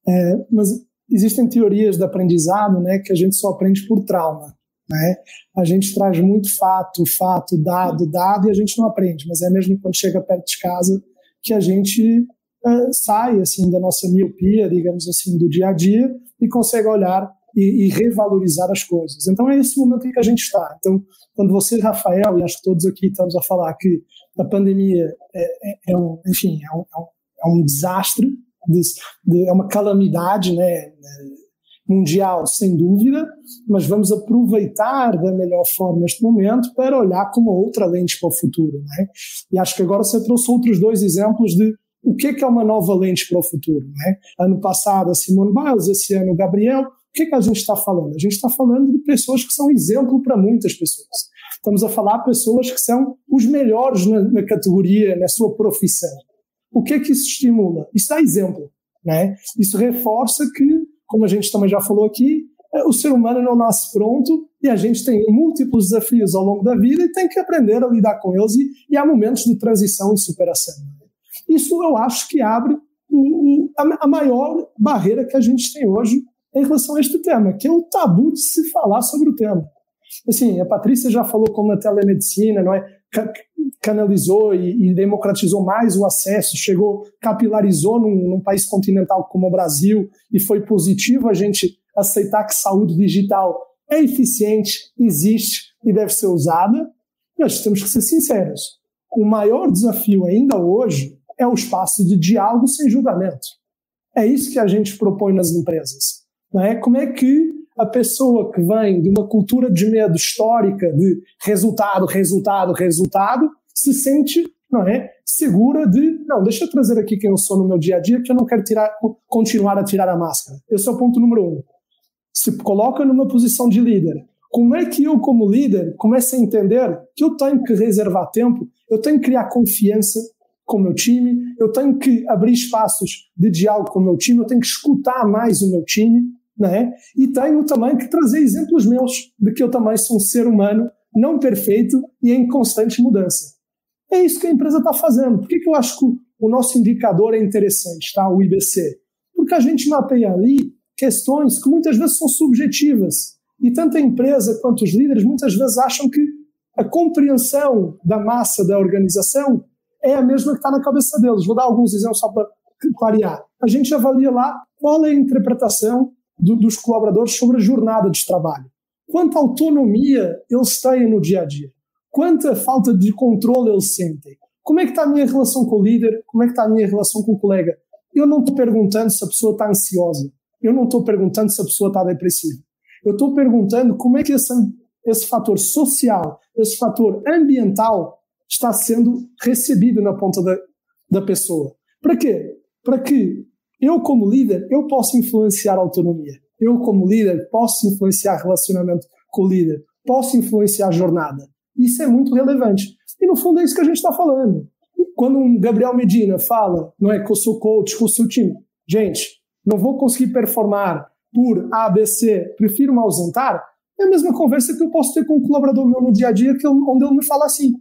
É, mas existem teorias de aprendizado né, que a gente só aprende por trauma. Né? A gente traz muito fato, fato, dado, dado, e a gente não aprende, mas é mesmo quando chega perto de casa que a gente uh, sai assim da nossa miopia, digamos assim, do dia a dia e consegue olhar e, e, revalorizar as coisas. Então é esse momento em que a gente está. Então, quando você, Rafael, e acho que todos aqui estamos a falar que a pandemia é, é, é um, enfim, é um, é um é desastre, de, de, é uma calamidade, né? mundial, sem dúvida, mas vamos aproveitar da melhor forma este momento para olhar com uma outra lente para o futuro. Né? E acho que agora você trouxe outros dois exemplos de o que, que é uma nova lente para o futuro. Né? Ano passado, a Simone Biles, esse ano, o Gabriel. O que, que a gente está falando? A gente está falando de pessoas que são exemplo para muitas pessoas. Estamos a falar de pessoas que são os melhores na, na, categoria, na sua profissão. O que é que isso estimula? Isso dá exemplo. Né? Isso reforça que, como a gente também já falou aqui, é, o ser humano não nasce pronto e a gente tem múltiplos desafios ao longo da vida e tem que aprender a lidar com eles e, e há momentos de transição e superação. Isso eu acho que abre a, a maior barreira que a gente tem hoje em relação a este tema, que é o tabu de se falar sobre o tema. Assim, a Patrícia já falou como a telemedicina, não é? canalizou e, e, democratizou mais o acesso, chegou, capilarizou num, num, país continental como o Brasil e foi positivo a gente aceitar que saúde digital é eficiente, existe e deve ser usada. Nós temos que ser sinceros. O maior desafio ainda hoje é o espaço de diálogo sem julgamento. É isso que a gente propõe nas empresas. Não é? Como é que a pessoa que vem de uma cultura de medo histórica, de resultado, resultado, resultado, se sente não é, segura de, não, deixa eu trazer aqui quem eu sou no meu dia a dia, que eu não quero tirar, continuar a tirar a máscara. Esse é o ponto número um. Se coloca numa posição de líder. Como é que eu, como líder, começo a entender que eu tenho que reservar tempo, eu tenho que criar confiança com o meu time, eu tenho que abrir espaços de diálogo com o meu time, eu tenho que escutar mais o meu time, né? E tenho também que trazer exemplos meus de que eu também sou um ser humano não perfeito e em constante mudança. É isso que a empresa está fazendo. Por que, que eu acho que o nosso indicador é interessante, tá? o IBC? Porque a gente mapeia ali questões que muitas vezes são subjetivas. E tanto a empresa quanto os líderes muitas vezes acham que a compreensão da massa da organização é a mesma que está na cabeça deles. Vou dar alguns exemplos só para clarear. A gente avalia lá qual é a interpretação do, dos colaboradores sobre a jornada de trabalho. Quanta autonomia eles têm no dia a dia. Quanta falta de controle eles sentem. Como é que está a minha relação com o líder? Como é que está a minha relação com o colega? Eu não estou perguntando se a pessoa está ansiosa. Eu não estou perguntando se a pessoa está depressiva. Eu estou perguntando como é que esse, esse fator social, esse fator ambiental está sendo recebido na ponta da, da pessoa. Para quê? Para que eu, como líder, eu possa influenciar a autonomia. Eu, como líder, posso influenciar relacionamento com o líder. Posso influenciar a jornada. Isso é muito relevante. E, no fundo, é isso que a gente está falando. Quando um Gabriel Medina fala, não é, que eu sou coach, com o seu time, gente, não vou conseguir performar por A, B, C, prefiro me ausentar, é a mesma conversa que eu posso ter com um colaborador meu no dia a dia, que eu, onde ele me fala assim,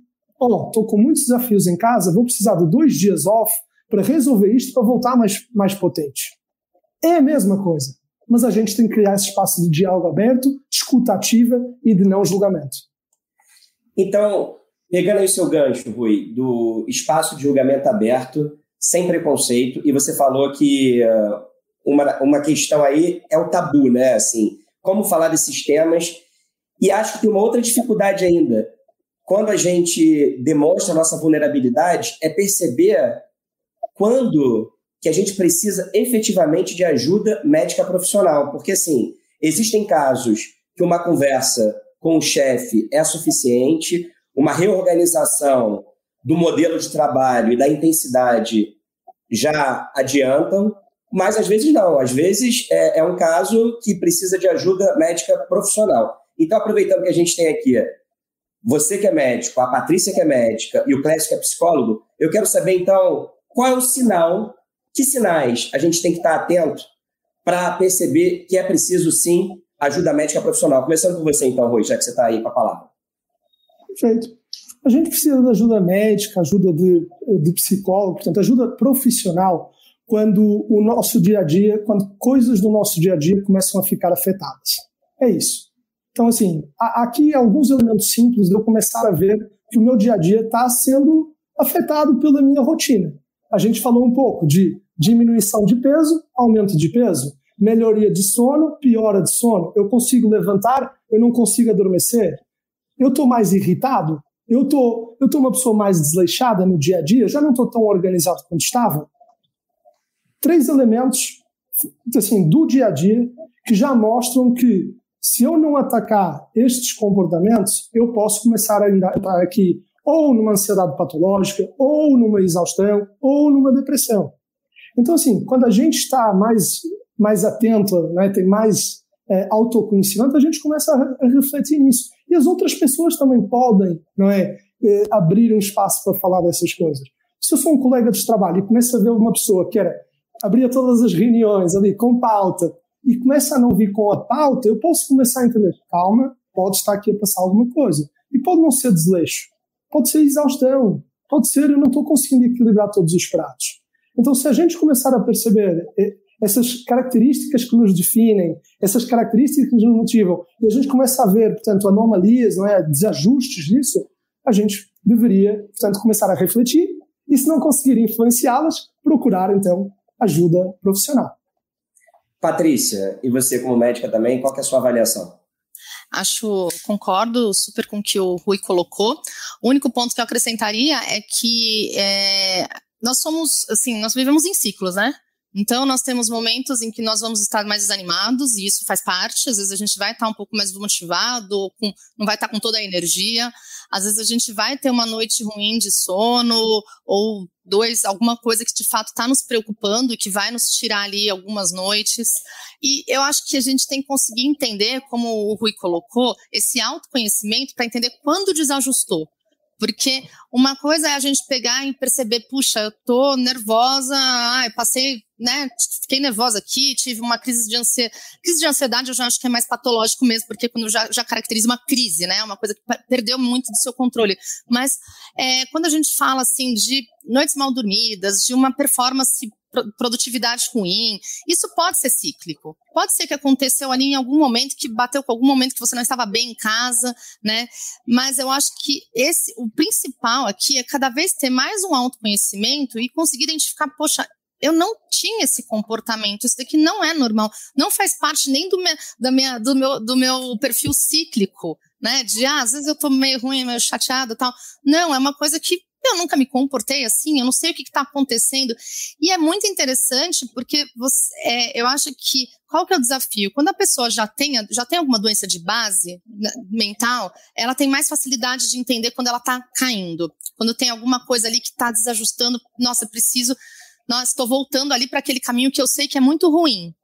ó, oh, estou com muitos desafios em casa, vou precisar de dois dias off, para resolver isto, para voltar mais, mais potente. É a mesma coisa, mas a gente tem que criar esse espaço de diálogo aberto, escuta ativa e de não julgamento. Então, pegando aí o seu gancho, Rui, do espaço de julgamento aberto, sem preconceito, e você falou que uh, uma, uma questão aí é o tabu, né? Assim, como falar desses temas. E acho que tem uma outra dificuldade ainda. Quando a gente demonstra a nossa vulnerabilidade, é perceber quando que a gente precisa efetivamente de ajuda médica profissional. Porque, assim, existem casos que uma conversa com o chefe é suficiente, uma reorganização do modelo de trabalho e da intensidade já adiantam, mas às vezes não. Às vezes é, é um caso que precisa de ajuda médica profissional. Então, aproveitando que a gente tem aqui você que é médico, a Patrícia que é médica e o Clécio que é psicólogo, eu quero saber, então, qual é o sinal, que sinais a gente tem que estar atento para perceber que é preciso, sim, ajuda médica profissional? Começando com você, então, Rui, já que você está aí com a palavra. Perfeito. A gente precisa de ajuda médica, ajuda de, de psicólogo, portanto, ajuda profissional quando o nosso dia a dia, quando coisas do nosso dia a dia começam a ficar afetadas. É isso. Então, assim, aqui alguns elementos simples de eu começar a ver que o meu dia a dia está sendo afetado pela minha rotina. A gente falou um pouco de diminuição de peso, aumento de peso, melhoria de sono, piora de sono. Eu consigo levantar, eu não consigo adormecer. Eu estou mais irritado, eu tô, eu tô uma pessoa mais desleixada no dia a dia, já não estou tão organizado quanto estava. Três elementos assim do dia a dia que já mostram que se eu não atacar estes comportamentos, eu posso começar a dar aqui ou numa ansiedade patológica, ou numa exaustão, ou numa depressão. Então, assim, quando a gente está mais, mais atento, né, tem mais é, autoconhecimento, a gente começa a, a, refletir nisso. E as outras pessoas também podem não é, é abrir um espaço para falar dessas coisas. Se eu sou um colega de trabalho e começo a ver uma pessoa que era, abria todas as reuniões ali com pauta e começa a não vir com a pauta, eu posso começar a entender, calma, pode estar aqui a passar alguma coisa. E pode não ser desleixo, pode ser exaustão, pode ser eu não estou conseguindo equilibrar todos os pratos. Então, se a gente começar a perceber eh, essas características que nos definem, essas características que nos motivam, e a gente começa a ver, portanto, anomalias, não é, desajustes disso, a gente deveria, portanto, começar a refletir e, se não conseguir influenciá-las, procurar, então, ajuda profissional. Patrícia, e você como médica também, qual é a sua avaliação? Acho, concordo super com o que o Rui colocou. O único ponto que eu acrescentaria é que é, nós somos, assim, nós vivemos em ciclos, né? Então, nós temos momentos em que nós vamos estar mais desanimados, e isso faz parte. Às vezes, a gente vai estar um pouco mais desmotivado, não vai estar com toda a energia. Às vezes, a gente vai ter uma noite ruim de sono, ou dois, alguma coisa que de fato está nos preocupando e que vai nos tirar ali algumas noites. E eu acho que a gente tem que conseguir entender, como o Rui colocou, esse autoconhecimento para entender quando desajustou. Porque uma coisa é a gente pegar e perceber, puxa, eu tô nervosa, ai, passei, né, fiquei nervosa aqui, tive uma crise de ansiedade. Crise de ansiedade eu já acho que é mais patológico mesmo, porque quando já, já caracteriza uma crise, né, uma coisa que perdeu muito do seu controle. Mas é, quando a gente fala, assim, de noites mal dormidas, de uma performance produtividade ruim. Isso pode ser cíclico. Pode ser que aconteceu ali em algum momento que bateu com algum momento que você não estava bem em casa, né? Mas eu acho que esse o principal aqui é cada vez ter mais um autoconhecimento e conseguir identificar, poxa, eu não tinha esse comportamento, isso daqui não é normal, não faz parte nem do, me, da minha, do, meu, do meu perfil cíclico, né? De, ah, às vezes eu tô meio ruim, meio chateado tal. Não, é uma coisa que eu nunca me comportei assim, eu não sei o que está acontecendo. E é muito interessante porque você, é, eu acho que qual que é o desafio? Quando a pessoa já tem, já tem alguma doença de base né, mental, ela tem mais facilidade de entender quando ela está caindo. Quando tem alguma coisa ali que está desajustando, nossa, preciso, nossa, estou voltando ali para aquele caminho que eu sei que é muito ruim.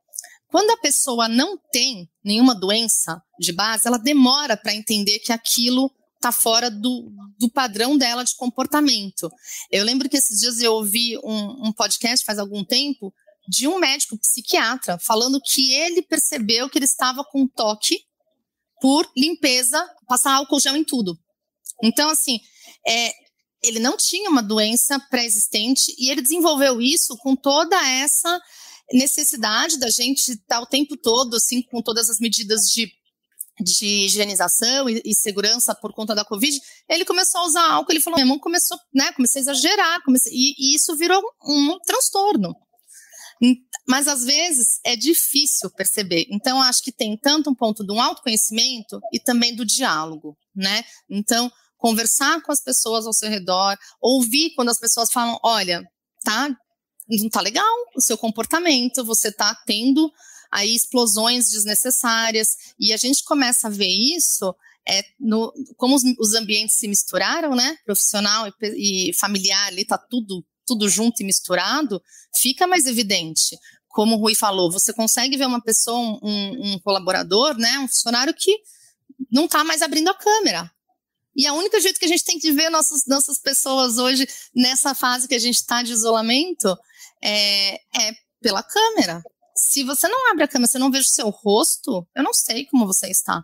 Quando a pessoa não tem nenhuma doença de base, ela demora para entender que aquilo está fora do, do padrão dela de comportamento. Eu lembro que esses dias eu ouvi um, um podcast faz algum tempo de um médico psiquiatra falando que ele percebeu que ele estava com toque por limpeza, passar álcool gel em tudo. Então, assim, é, ele não tinha uma doença pré-existente e ele desenvolveu isso com toda essa necessidade da gente estar o tempo todo, assim, com todas as medidas de de higienização e, e, segurança por conta da Covid, ele começou a usar álcool, ele falou, meu irmão começou, né, comecei a exagerar, comecei, e, e isso virou um, um transtorno. Mas às vezes é difícil perceber. Então, acho que tem tanto um ponto do autoconhecimento e também do diálogo, né? Então, conversar com as pessoas ao seu redor, ouvir quando as pessoas falam, olha, tá, não tá legal o seu comportamento, você tá tendo aí explosões desnecessárias. E a gente começa a ver isso é, no, como os, os, ambientes se misturaram, né? Profissional e, e familiar ali tá tudo, tudo junto e misturado, fica mais evidente. Como o Rui falou, você consegue ver uma pessoa, um, um colaborador, né? Um funcionário que não está mais abrindo a câmera. E a única jeito que a gente tem de ver nossas, nossas pessoas hoje, nessa fase que a gente está de isolamento, é, é pela câmera se você não abre a câmera, você não veja o seu rosto, eu não sei como você está.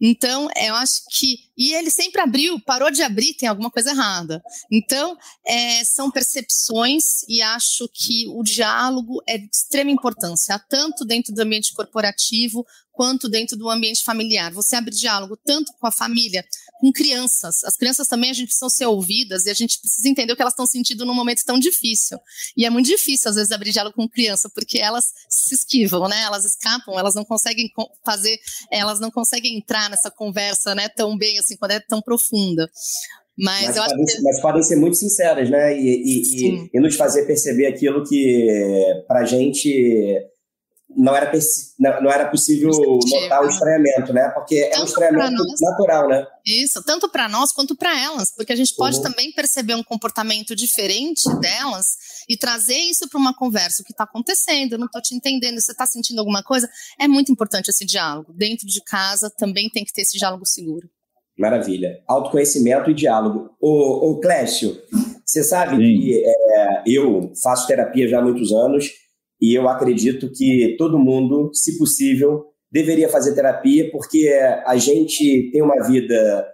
Então, eu acho que. E ele sempre abriu, parou de abrir, tem alguma coisa errada. Então, é, são percepções e acho que o diálogo é de extrema importância, tanto dentro do ambiente corporativo quanto dentro do ambiente familiar. Você abre diálogo tanto com a família, com crianças. As crianças também a gente precisa ser ouvidas e a gente precisa entender o que elas estão sentindo num momento tão difícil. E é muito difícil, às vezes, abrir diálogo com criança, porque elas se esquivam, né? Elas escapam, elas não conseguem fazer, elas não conseguem entrar nessa conversa, né, tão bem assim, quando é tão profunda. Mas, mas, podem, que... mas, podem, ser muito sinceras, né? E, e, e, e nos fazer perceber aquilo que, pra gente, não era, não era possível notar o estranhamento, né? Porque tanto é um estranhamento nós, natural, né? Isso, tanto para nós quanto para elas, porque a gente pode uhum. também perceber um comportamento diferente delas e trazer isso para uma conversa. O que está acontecendo? Eu não estou te entendendo. Você está sentindo alguma coisa? É muito importante esse diálogo. Dentro de casa também tem que ter esse diálogo seguro. Maravilha. Autoconhecimento e diálogo. Ô, ô Clécio, você sabe Sim. que é, eu faço terapia já há muitos anos e eu acredito que todo mundo, se possível, deveria fazer terapia, porque a gente tem uma vida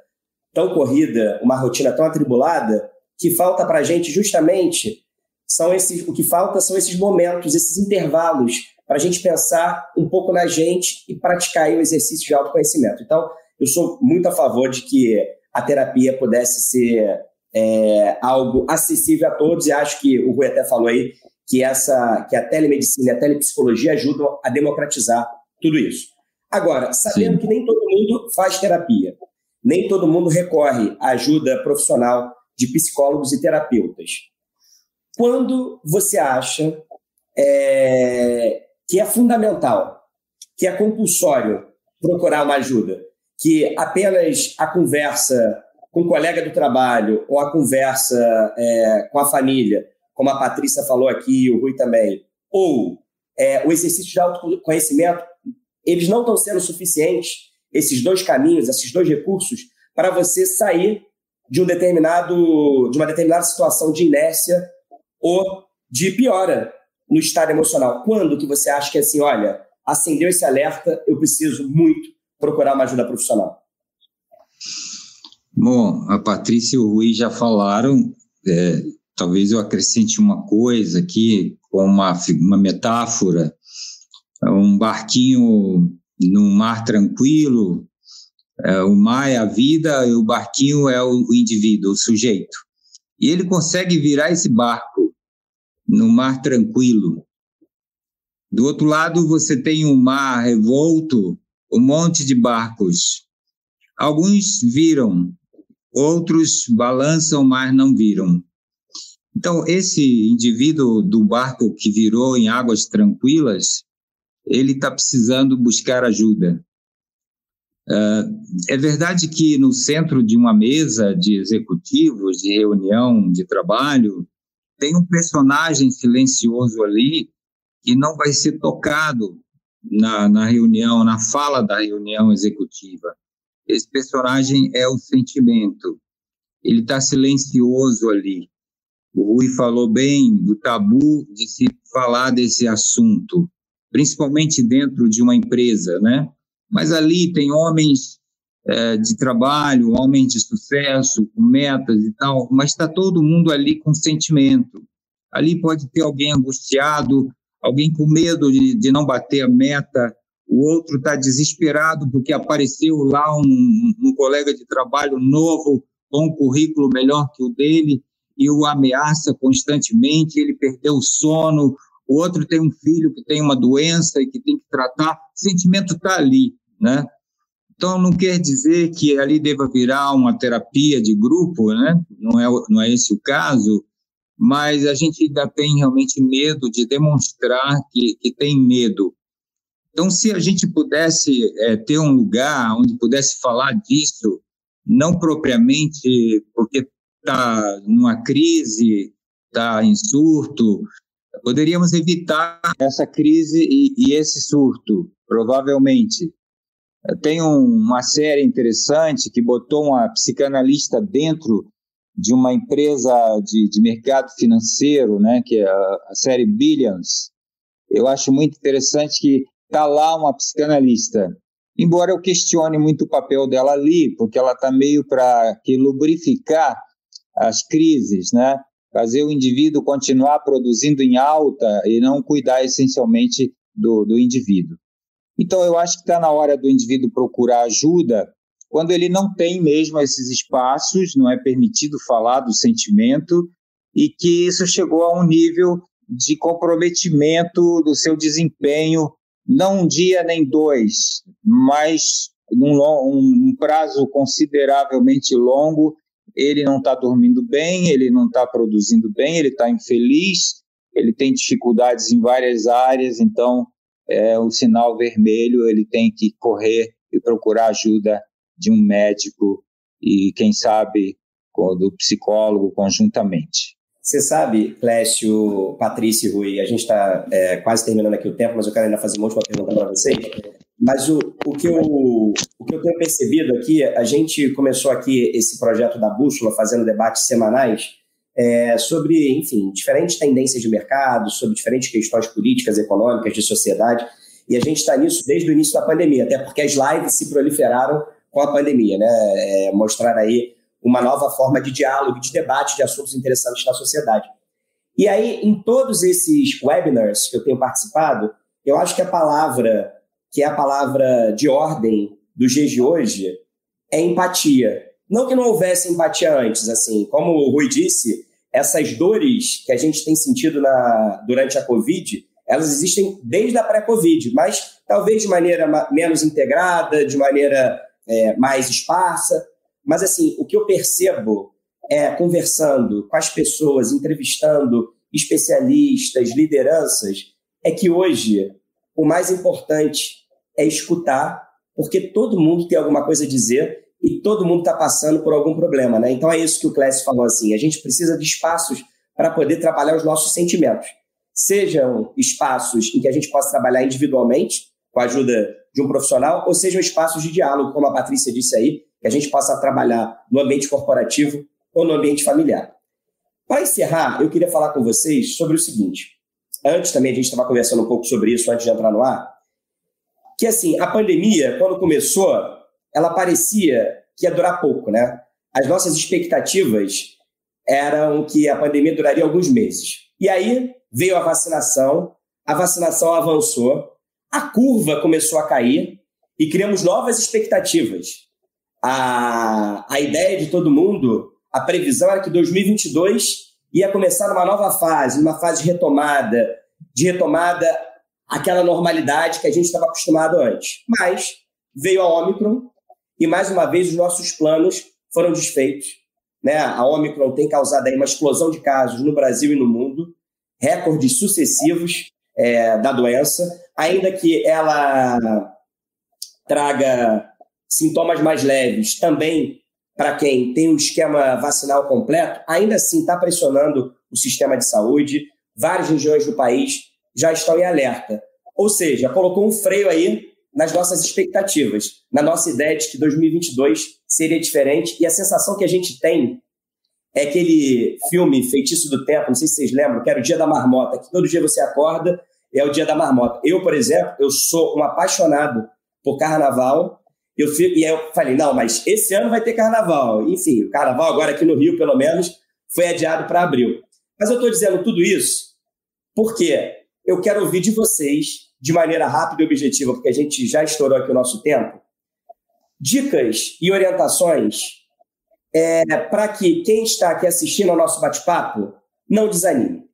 tão corrida, uma rotina tão atribulada, que falta para a gente justamente são esses, o que falta são esses momentos, esses intervalos para a gente pensar um pouco na gente e praticar o exercício de autoconhecimento. Então, eu sou muito a favor de que a terapia pudesse ser é, algo acessível a todos e acho que o Rui até falou aí que essa que a telemedicina e a telepsicologia ajudam a democratizar tudo isso. Agora, sabendo Sim. que nem todo mundo faz terapia, nem todo mundo recorre à ajuda profissional de psicólogos e terapeutas. Quando você acha é, que é fundamental, que é compulsório procurar uma ajuda, que apenas a conversa com o colega do trabalho ou a conversa é, com a família como a Patrícia falou aqui, o Rui também, ou é, o exercício de autoconhecimento, eles não estão sendo suficientes, esses dois caminhos, esses dois recursos, para você sair de um determinado, de uma determinada situação de inércia ou de piora no estado emocional. Quando que você acha que assim, olha, acendeu esse alerta, eu preciso muito procurar uma ajuda profissional? Bom, a Patrícia e o Rui já falaram, é, talvez eu acrescente uma coisa aqui, com uma, uma metáfora, um barquinho num mar tranquilo, é, o mar é a vida e o barquinho é o, o indivíduo, o sujeito. E ele consegue virar esse barco no mar tranquilo. Do outro lado, você tem um mar revolto, um monte de barcos. Alguns viram, outros balançam, mas não viram. Então, esse indivíduo do barco que virou em águas tranquilas, ele está precisando buscar ajuda. Uh, é verdade que no centro de uma mesa de executivos, de reunião de trabalho, tem um personagem silencioso ali que não vai ser tocado na, na reunião, na fala da reunião executiva. Esse personagem é o sentimento. Ele está silencioso ali. O Rui falou bem do tabu de se falar desse assunto, principalmente dentro de uma empresa, né? Mas ali tem homens é, de trabalho, homens de sucesso, com metas e tal, mas está todo mundo ali com sentimento. Ali pode ter alguém angustiado, alguém com medo de, de não bater a meta, o outro está desesperado porque apareceu lá um, um colega de trabalho novo com um currículo melhor que o dele e o ameaça constantemente, ele perdeu o sono, o outro tem um filho que tem uma doença e que tem que tratar, o sentimento está ali, né? Então, não quer dizer que ali deva virar uma terapia de grupo, né? Não é, não é esse o caso, mas a gente ainda tem realmente medo de demonstrar que, que tem medo. Então, se a gente pudesse é, ter um lugar onde pudesse falar disso, não propriamente porque está numa crise, está em surto, poderíamos evitar essa crise e, e esse surto, provavelmente. Tem um, uma série interessante que botou uma psicanalista dentro de uma empresa de, de mercado financeiro, né, que é a, a série Billions. Eu acho muito interessante que está lá uma psicanalista embora eu questione muito o papel dela ali, porque ela está meio para que lubrificar as crises, né? fazer o indivíduo continuar produzindo em alta e não cuidar essencialmente do, do indivíduo. Então, eu acho que está na hora do indivíduo procurar ajuda quando ele não tem mesmo esses espaços, não é permitido falar do sentimento e que isso chegou a um nível de comprometimento do seu desempenho, não um dia nem dois, mas num um prazo consideravelmente longo ele não está dormindo bem, ele não está produzindo bem, ele está infeliz, ele tem dificuldades em várias áreas, então é o sinal vermelho, ele tem que correr e procurar ajuda de um médico e, quem sabe, do psicólogo conjuntamente. Você sabe, Clécio, Patrícia e Rui, a gente está é, quase terminando aqui o tempo, mas eu quero ainda fazer uma última pergunta para vocês. Mas o, o, que eu, o que eu tenho percebido aqui, a gente começou aqui esse projeto da Bússola, fazendo debates semanais é, sobre, enfim, diferentes tendências de mercado, sobre diferentes questões políticas, econômicas, de sociedade. E a gente está nisso desde o início da pandemia, até porque as lives se proliferaram com a pandemia, né? É, mostrar aí uma nova forma de diálogo, de debate de assuntos interessantes na sociedade. E aí, em todos esses webinars que eu tenho participado, eu acho que a palavra, que é a palavra de ordem dos dias de hoje, é empatia. Não que não houvesse empatia antes, assim, como o Rui disse, essas dores que a gente tem sentido na, durante a Covid, elas existem desde a pré-Covid, mas talvez de maneira menos integrada, de maneira é, mais esparsa. Mas, assim, o que eu percebo é, conversando com as pessoas, entrevistando especialistas, lideranças, é que hoje o mais importante é escutar, porque todo mundo tem alguma coisa a dizer e todo mundo está passando por algum problema, né? Então é isso que o Clécio falou assim: a gente precisa de espaços para poder trabalhar os nossos sentimentos. Sejam espaços em que a gente possa trabalhar individualmente, com a ajuda de um profissional, ou sejam espaços de diálogo, como a Patrícia disse aí, que a gente possa trabalhar no ambiente corporativo ou no ambiente familiar. Para encerrar, eu queria falar com vocês sobre o seguinte. Antes também a gente estava conversando um pouco sobre isso antes de entrar no ar, que assim, a pandemia, quando começou, ela parecia que ia durar pouco, né? As nossas expectativas eram que a pandemia duraria alguns meses. E aí veio a vacinação, a vacinação avançou, a curva começou a cair e criamos novas expectativas a, a ideia de todo mundo, a previsão era que 2022 ia começar numa nova fase, numa fase de retomada, de retomada aquela normalidade que a gente estava acostumado antes. Mas veio a Omicron e, mais uma vez, os nossos planos foram desfeitos. Né? A Omicron tem causado aí uma explosão de casos no Brasil e no mundo, recordes sucessivos é, da doença, ainda que ela traga sintomas mais leves também para quem tem o esquema vacinal completo, ainda assim está pressionando o sistema de saúde. Várias regiões do país já estão em alerta. Ou seja, colocou um freio aí nas nossas expectativas, na nossa ideia de que 2022 seria diferente. E a sensação que a gente tem é aquele filme Feitiço do Tempo, não sei se vocês lembram, que era o Dia da Marmota, que todo dia você acorda é o Dia da Marmota. Eu, por exemplo, eu sou um apaixonado por carnaval eu fico, e eu falei, não, mas esse ano vai ter carnaval. Enfim, o carnaval agora aqui no Rio, pelo menos, foi adiado para abril. Mas eu estou dizendo tudo isso porque eu quero ouvir de vocês, de maneira rápida e objetiva, porque a gente já estourou aqui o nosso tempo, dicas e orientações é, para que quem está aqui assistindo ao nosso bate-papo não desanime.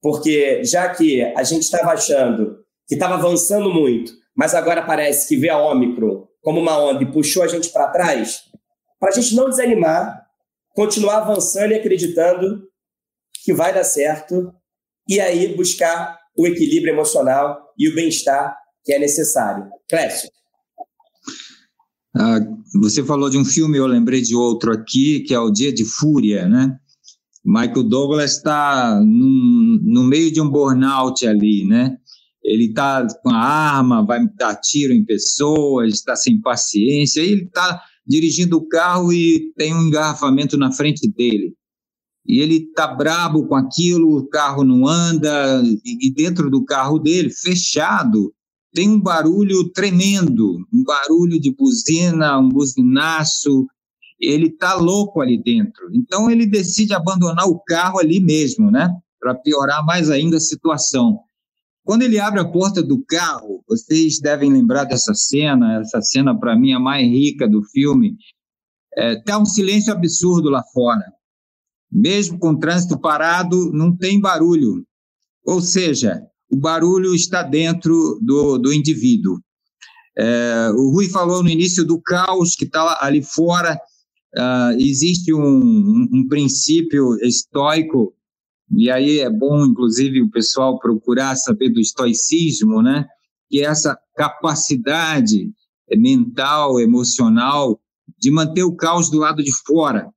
Porque já que a gente estava achando que estava avançando muito, mas agora parece que vê a Ômicron como uma onda e puxou a gente para trás, para a gente não desanimar, continuar avançando e acreditando que vai dar certo e aí buscar o equilíbrio emocional e o bem-estar que é necessário. Clécio. Ah, você falou de um filme, eu lembrei de outro aqui, que é o Dia de Fúria, né? Michael Douglas está no meio de um burnout ali, né? ele está com a arma, vai dar tiro em pessoas, está sem paciência, ele está dirigindo o carro e tem um engarrafamento na frente dele. E ele está brabo com aquilo, o carro não anda, e dentro do carro dele, fechado, tem um barulho tremendo, um barulho de buzina, um buzinaço, ele está louco ali dentro. Então ele decide abandonar o carro ali mesmo, né? Para piorar mais ainda a situação. Quando ele abre a porta do carro, vocês devem lembrar dessa cena, essa cena para mim é a mais rica do filme. É, tá um silêncio absurdo lá fora. Mesmo com o trânsito parado, não tem barulho. Ou seja, o barulho está dentro do, do indivíduo. É, o Rui falou no início do caos que está ali fora. Uh, existe um, um, um princípio estoico e aí é bom, inclusive, o pessoal procurar saber do estoicismo, né? que é essa capacidade mental, emocional, de manter o caos do lado de fora.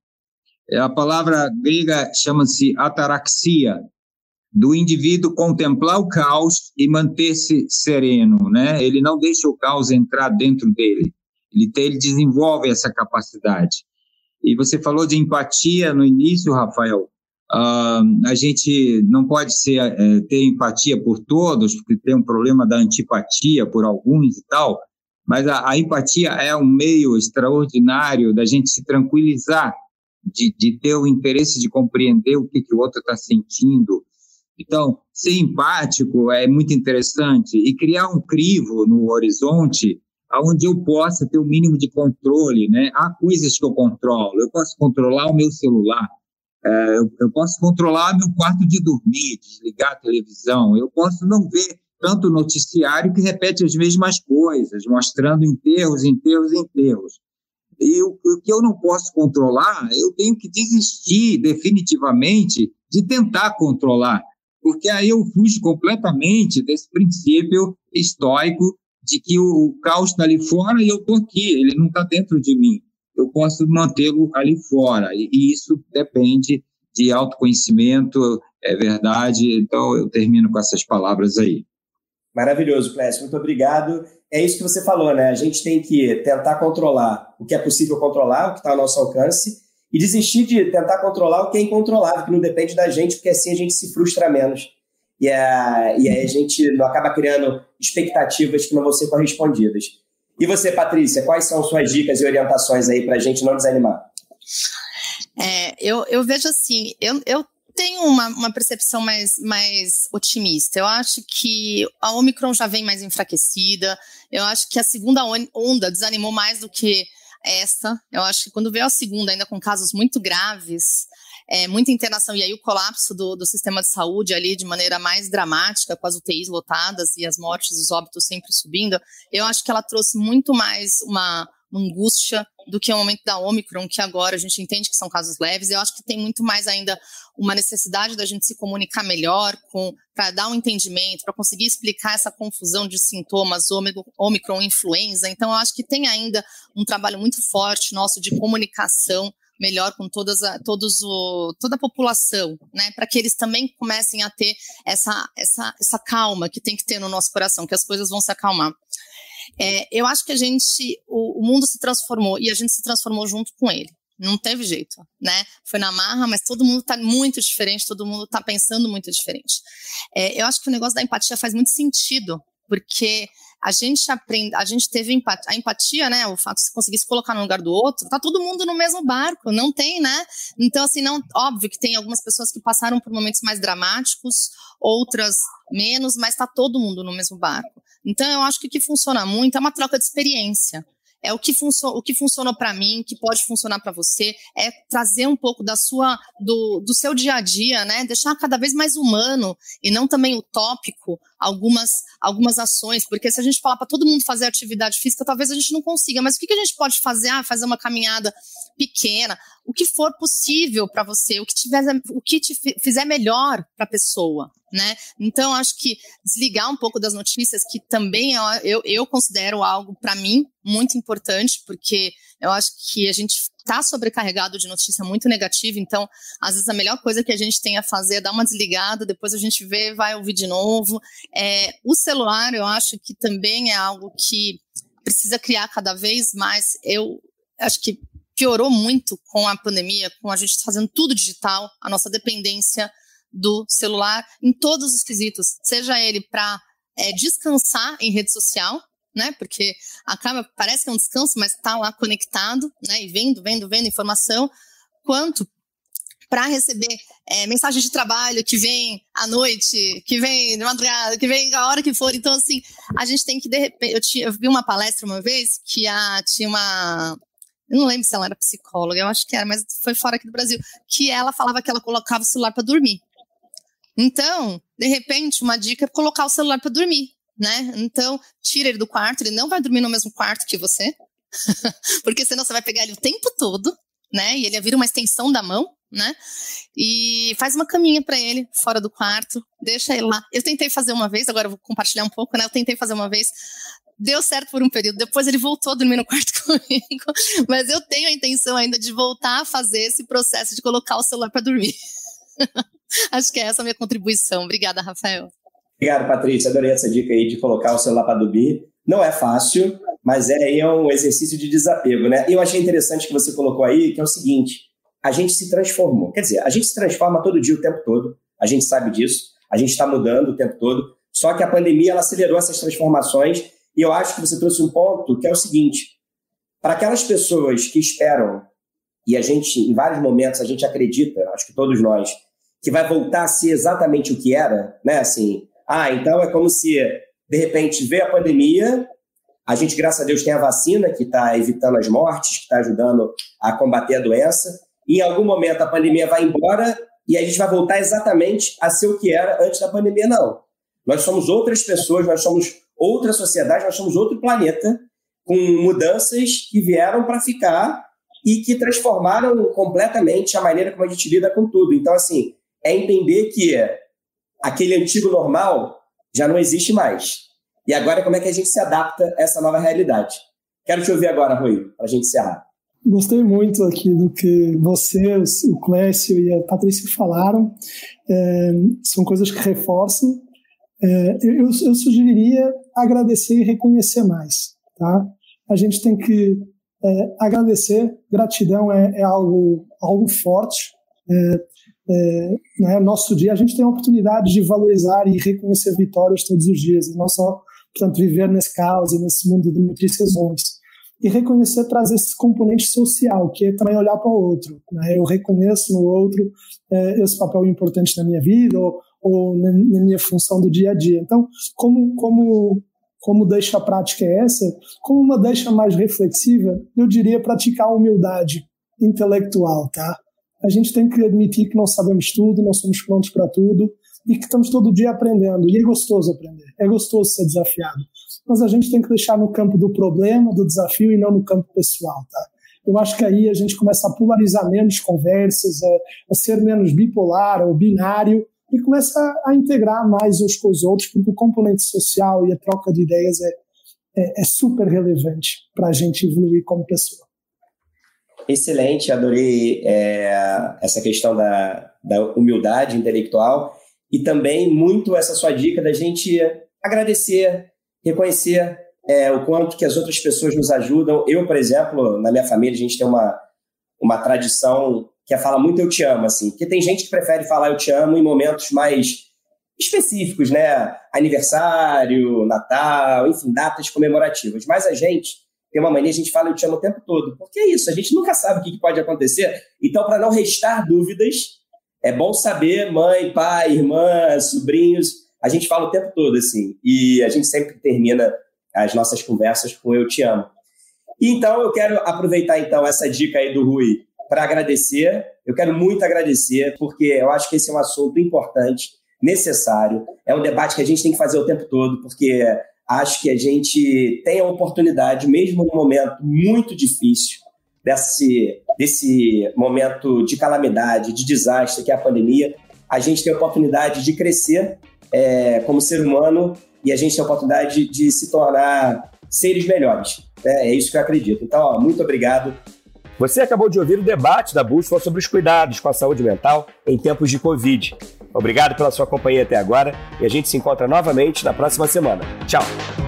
A palavra grega chama-se ataraxia, do indivíduo contemplar o caos e manter-se sereno, né? Ele não deixa o caos entrar dentro dele. Ele, tem, ele desenvolve essa capacidade. E você falou de empatia no início, Rafael. Uh, a gente não pode ser, é, ter empatia por todos, porque tem um problema da antipatia por alguns e tal, mas a, a empatia é um meio extraordinário da gente se tranquilizar, de, de ter o interesse de compreender o que, que o outro está sentindo. Então, ser empático é muito interessante e criar um crivo no horizonte onde eu possa ter o mínimo de controle, né? Há coisas que eu controlo. Eu posso controlar o meu celular, é, eu, eu, posso controlar meu quarto de dormir, desligar a televisão. Eu posso não ver tanto noticiário que repete as mesmas coisas, mostrando enterros, enterros, enterros. E o, que eu não posso controlar, eu tenho que desistir definitivamente de tentar controlar, porque aí eu fujo completamente desse princípio estoico de que o, o caos está ali fora e eu estou aqui, ele não está dentro de mim. Eu posso mantê-lo ali fora, e, e isso depende de autoconhecimento, é verdade. Então, eu termino com essas palavras aí. Maravilhoso, Clécio. Muito obrigado. É isso que você falou, né? A gente tem que tentar controlar o que é possível controlar, o que está ao nosso alcance, e desistir de tentar controlar o que é incontrolável, que não depende da gente, porque assim a gente se frustra menos e, a, e aí a gente não acaba criando expectativas que não vão ser correspondidas. E você, Patrícia, quais são suas dicas e orientações aí para a gente não desanimar? É, eu, eu vejo assim, eu, eu tenho uma, uma percepção mais, mais otimista. Eu acho que a Omicron já vem mais enfraquecida. Eu acho que a segunda onda desanimou mais do que essa. Eu acho que quando veio a segunda, ainda com casos muito graves, é, muita internação e aí o colapso do, do sistema de saúde ali de maneira mais dramática, com as UTIs lotadas e as mortes, os óbitos sempre subindo, eu acho que ela trouxe muito mais uma, angústia do que o momento da Omicron, que agora a gente entende que são casos leves. Eu acho que tem muito mais ainda uma necessidade da gente se comunicar melhor para dar um entendimento, para conseguir explicar essa confusão de sintomas Omicron influenza. Então, eu acho que tem ainda um trabalho muito forte nosso de comunicação melhor com todas a, todos o, toda a população, né? Para que eles também comecem a ter essa, essa, essa calma que tem que ter no nosso coração, que as coisas vão se acalmar. É, eu acho que a gente, o, o mundo se transformou e a gente se transformou junto com ele. Não teve jeito, né? Foi na marra, mas todo mundo está muito diferente, todo mundo está pensando muito diferente. É, eu acho que o negócio da empatia faz muito sentido, porque a gente aprende, a gente teve empatia, a empatia, né? O fato de você conseguir se colocar no lugar do outro, tá todo mundo no mesmo barco, não tem, né? Então, assim, não, óbvio que tem algumas pessoas que passaram por momentos mais dramáticos, outras menos, mas tá todo mundo no mesmo barco. Então, eu acho que o que funciona muito é uma troca de experiência é o que, funcio o que funcionou para mim, que pode funcionar para você, é trazer um pouco da sua, do, do seu dia a dia, né? Deixar cada vez mais humano e não também utópico algumas, algumas ações, porque se a gente falar para todo mundo fazer atividade física, talvez a gente não consiga, mas o que, que a gente pode fazer? Ah, fazer uma caminhada pequena, o que for possível para você, o que, tiver, o que te fizer melhor para a pessoa, né? Então, acho que desligar um pouco das notícias, que também eu, eu, eu considero algo, para mim, muito importante, porque eu acho que a gente está sobrecarregado de notícia muito negativa, então, às vezes, a melhor coisa que a gente tem a fazer é dar uma desligada, depois a gente vê, vai ouvir de novo. É, o celular, eu acho que também é algo que precisa criar cada vez mais. Eu acho que piorou muito com a pandemia, com a gente fazendo tudo digital, a nossa dependência do celular em todos os quesitos, seja ele para é, descansar em rede social, né? Porque acaba, parece que é um descanso, mas está lá conectado, né? E vendo, vendo, vendo informação, quanto para receber é, mensagem de trabalho que vem à noite, que vem de madrugada, que vem a hora que for. Então, assim, a gente tem que, de repente. Eu, tinha, eu vi uma palestra uma vez que a, tinha uma, eu não lembro se ela era psicóloga, eu acho que era, mas foi fora aqui do Brasil, que ela falava que ela colocava o celular para dormir. Então, de repente, uma dica é colocar o celular para dormir, né? Então, tira ele do quarto, ele não vai dormir no mesmo quarto que você, porque senão você vai pegar ele o tempo todo, né? E ele vira uma extensão da mão, né? E faz uma caminha para ele fora do quarto, deixa ele lá. Eu tentei fazer uma vez, agora eu vou compartilhar um pouco, né? Eu tentei fazer uma vez, deu certo por um período, depois ele voltou a dormir no quarto comigo, mas eu tenho a intenção ainda de voltar a fazer esse processo de colocar o celular para dormir. Acho que é essa a minha contribuição. Obrigada, Rafael. Obrigado, Patrícia. Adorei essa dica aí de colocar o celular para dormir. Não é fácil, mas é, é um exercício de desapego, né? Eu achei interessante que você colocou aí, que é o seguinte: a gente se transformou. Quer dizer, a gente se transforma todo dia, o tempo todo. A gente sabe disso. A gente está mudando o tempo todo. Só que a pandemia ela acelerou essas transformações. E eu acho que você trouxe um ponto que é o seguinte: para aquelas pessoas que esperam, e a gente, em vários momentos, a gente acredita, acho que todos nós, que vai voltar a ser exatamente o que era, né? Assim, ah, então é como se, de repente, veio a pandemia, a gente, graças a Deus, tem a vacina que está evitando as mortes, que está ajudando a combater a doença, em algum momento a pandemia vai embora e a gente vai voltar exatamente a ser o que era antes da pandemia, não. Nós somos outras pessoas, nós somos outra sociedade, nós somos outro planeta, com mudanças que vieram para ficar e que transformaram completamente a maneira como a gente lida com tudo. Então, assim, é entender que aquele antigo normal já não existe mais. E agora, como é que a gente se adapta a essa nova realidade? Quero te ouvir agora, Rui, para a gente encerrar. Gostei muito aqui do que você, o Clécio e a Patrícia falaram. É, são coisas que reforçam. É, eu, eu, sugeriria agradecer e reconhecer mais. Tá? A gente tem que é, agradecer. Gratidão é, é, algo, algo forte. É, é, né, nosso dia, a gente tem a oportunidade de valorizar e reconhecer vitórias todos os dias, e não só, portanto, viver nesse caos e nesse mundo de notícias ruins e reconhecer trazer esse componente social, que é também olhar para o outro. Né? Eu reconheço no outro é, esse papel importante na minha vida ou, ou na, na, minha função do dia a dia. Então, como, como, como deixa a prática é essa? Como uma deixa mais reflexiva, eu diria praticar a humildade intelectual, tá? A gente tem que admitir que não sabemos tudo, não somos prontos para tudo e que estamos todo dia aprendendo. E é gostoso aprender, é gostoso ser desafiado mas a gente tem que deixar no campo do problema, do desafio e não no campo pessoal, tá? Eu acho que aí a gente começa a polarizar menos conversas, a, a ser menos bipolar ou binário e começa a, a, integrar mais uns com os outros, porque o componente social e a troca de ideias é, é, é super relevante para a gente evoluir como pessoa. Excelente, adorei é, essa questão da, da humildade intelectual e também muito essa sua dica da gente agradecer reconhecer é, o quanto que as outras pessoas nos ajudam. Eu, por exemplo, na minha família, a gente tem uma, uma tradição que é fala muito eu te amo, assim, porque tem gente que prefere falar eu te amo em momentos mais específicos, né? Aniversário, Natal, enfim, datas comemorativas. Mas a gente tem uma mania, a gente fala eu te amo o tempo todo. Porque é isso, a gente nunca sabe o que pode acontecer. Então, para não restar dúvidas, é bom saber, mãe, pai, irmã, sobrinhos, a gente fala o tempo todo, assim, e a gente sempre termina as nossas conversas com eu te amo. Então eu quero aproveitar então essa dica aí do Rui para agradecer. Eu quero muito agradecer, porque eu acho que esse é um assunto importante, necessário. É um debate que a gente tem que fazer o tempo todo, porque acho que a gente tem a oportunidade, mesmo num momento muito difícil, desse, desse momento de calamidade, de desastre que é a pandemia, a gente tem a oportunidade de crescer é, como ser humano e a gente tem a oportunidade de, de se tornar seres melhores. É, é isso que eu acredito. Então, ó, muito obrigado. Você acabou de ouvir o debate da Bússola sobre os cuidados com a saúde mental em tempos de Covid. Obrigado pela sua companhia até agora e a gente se encontra novamente na próxima semana. Tchau!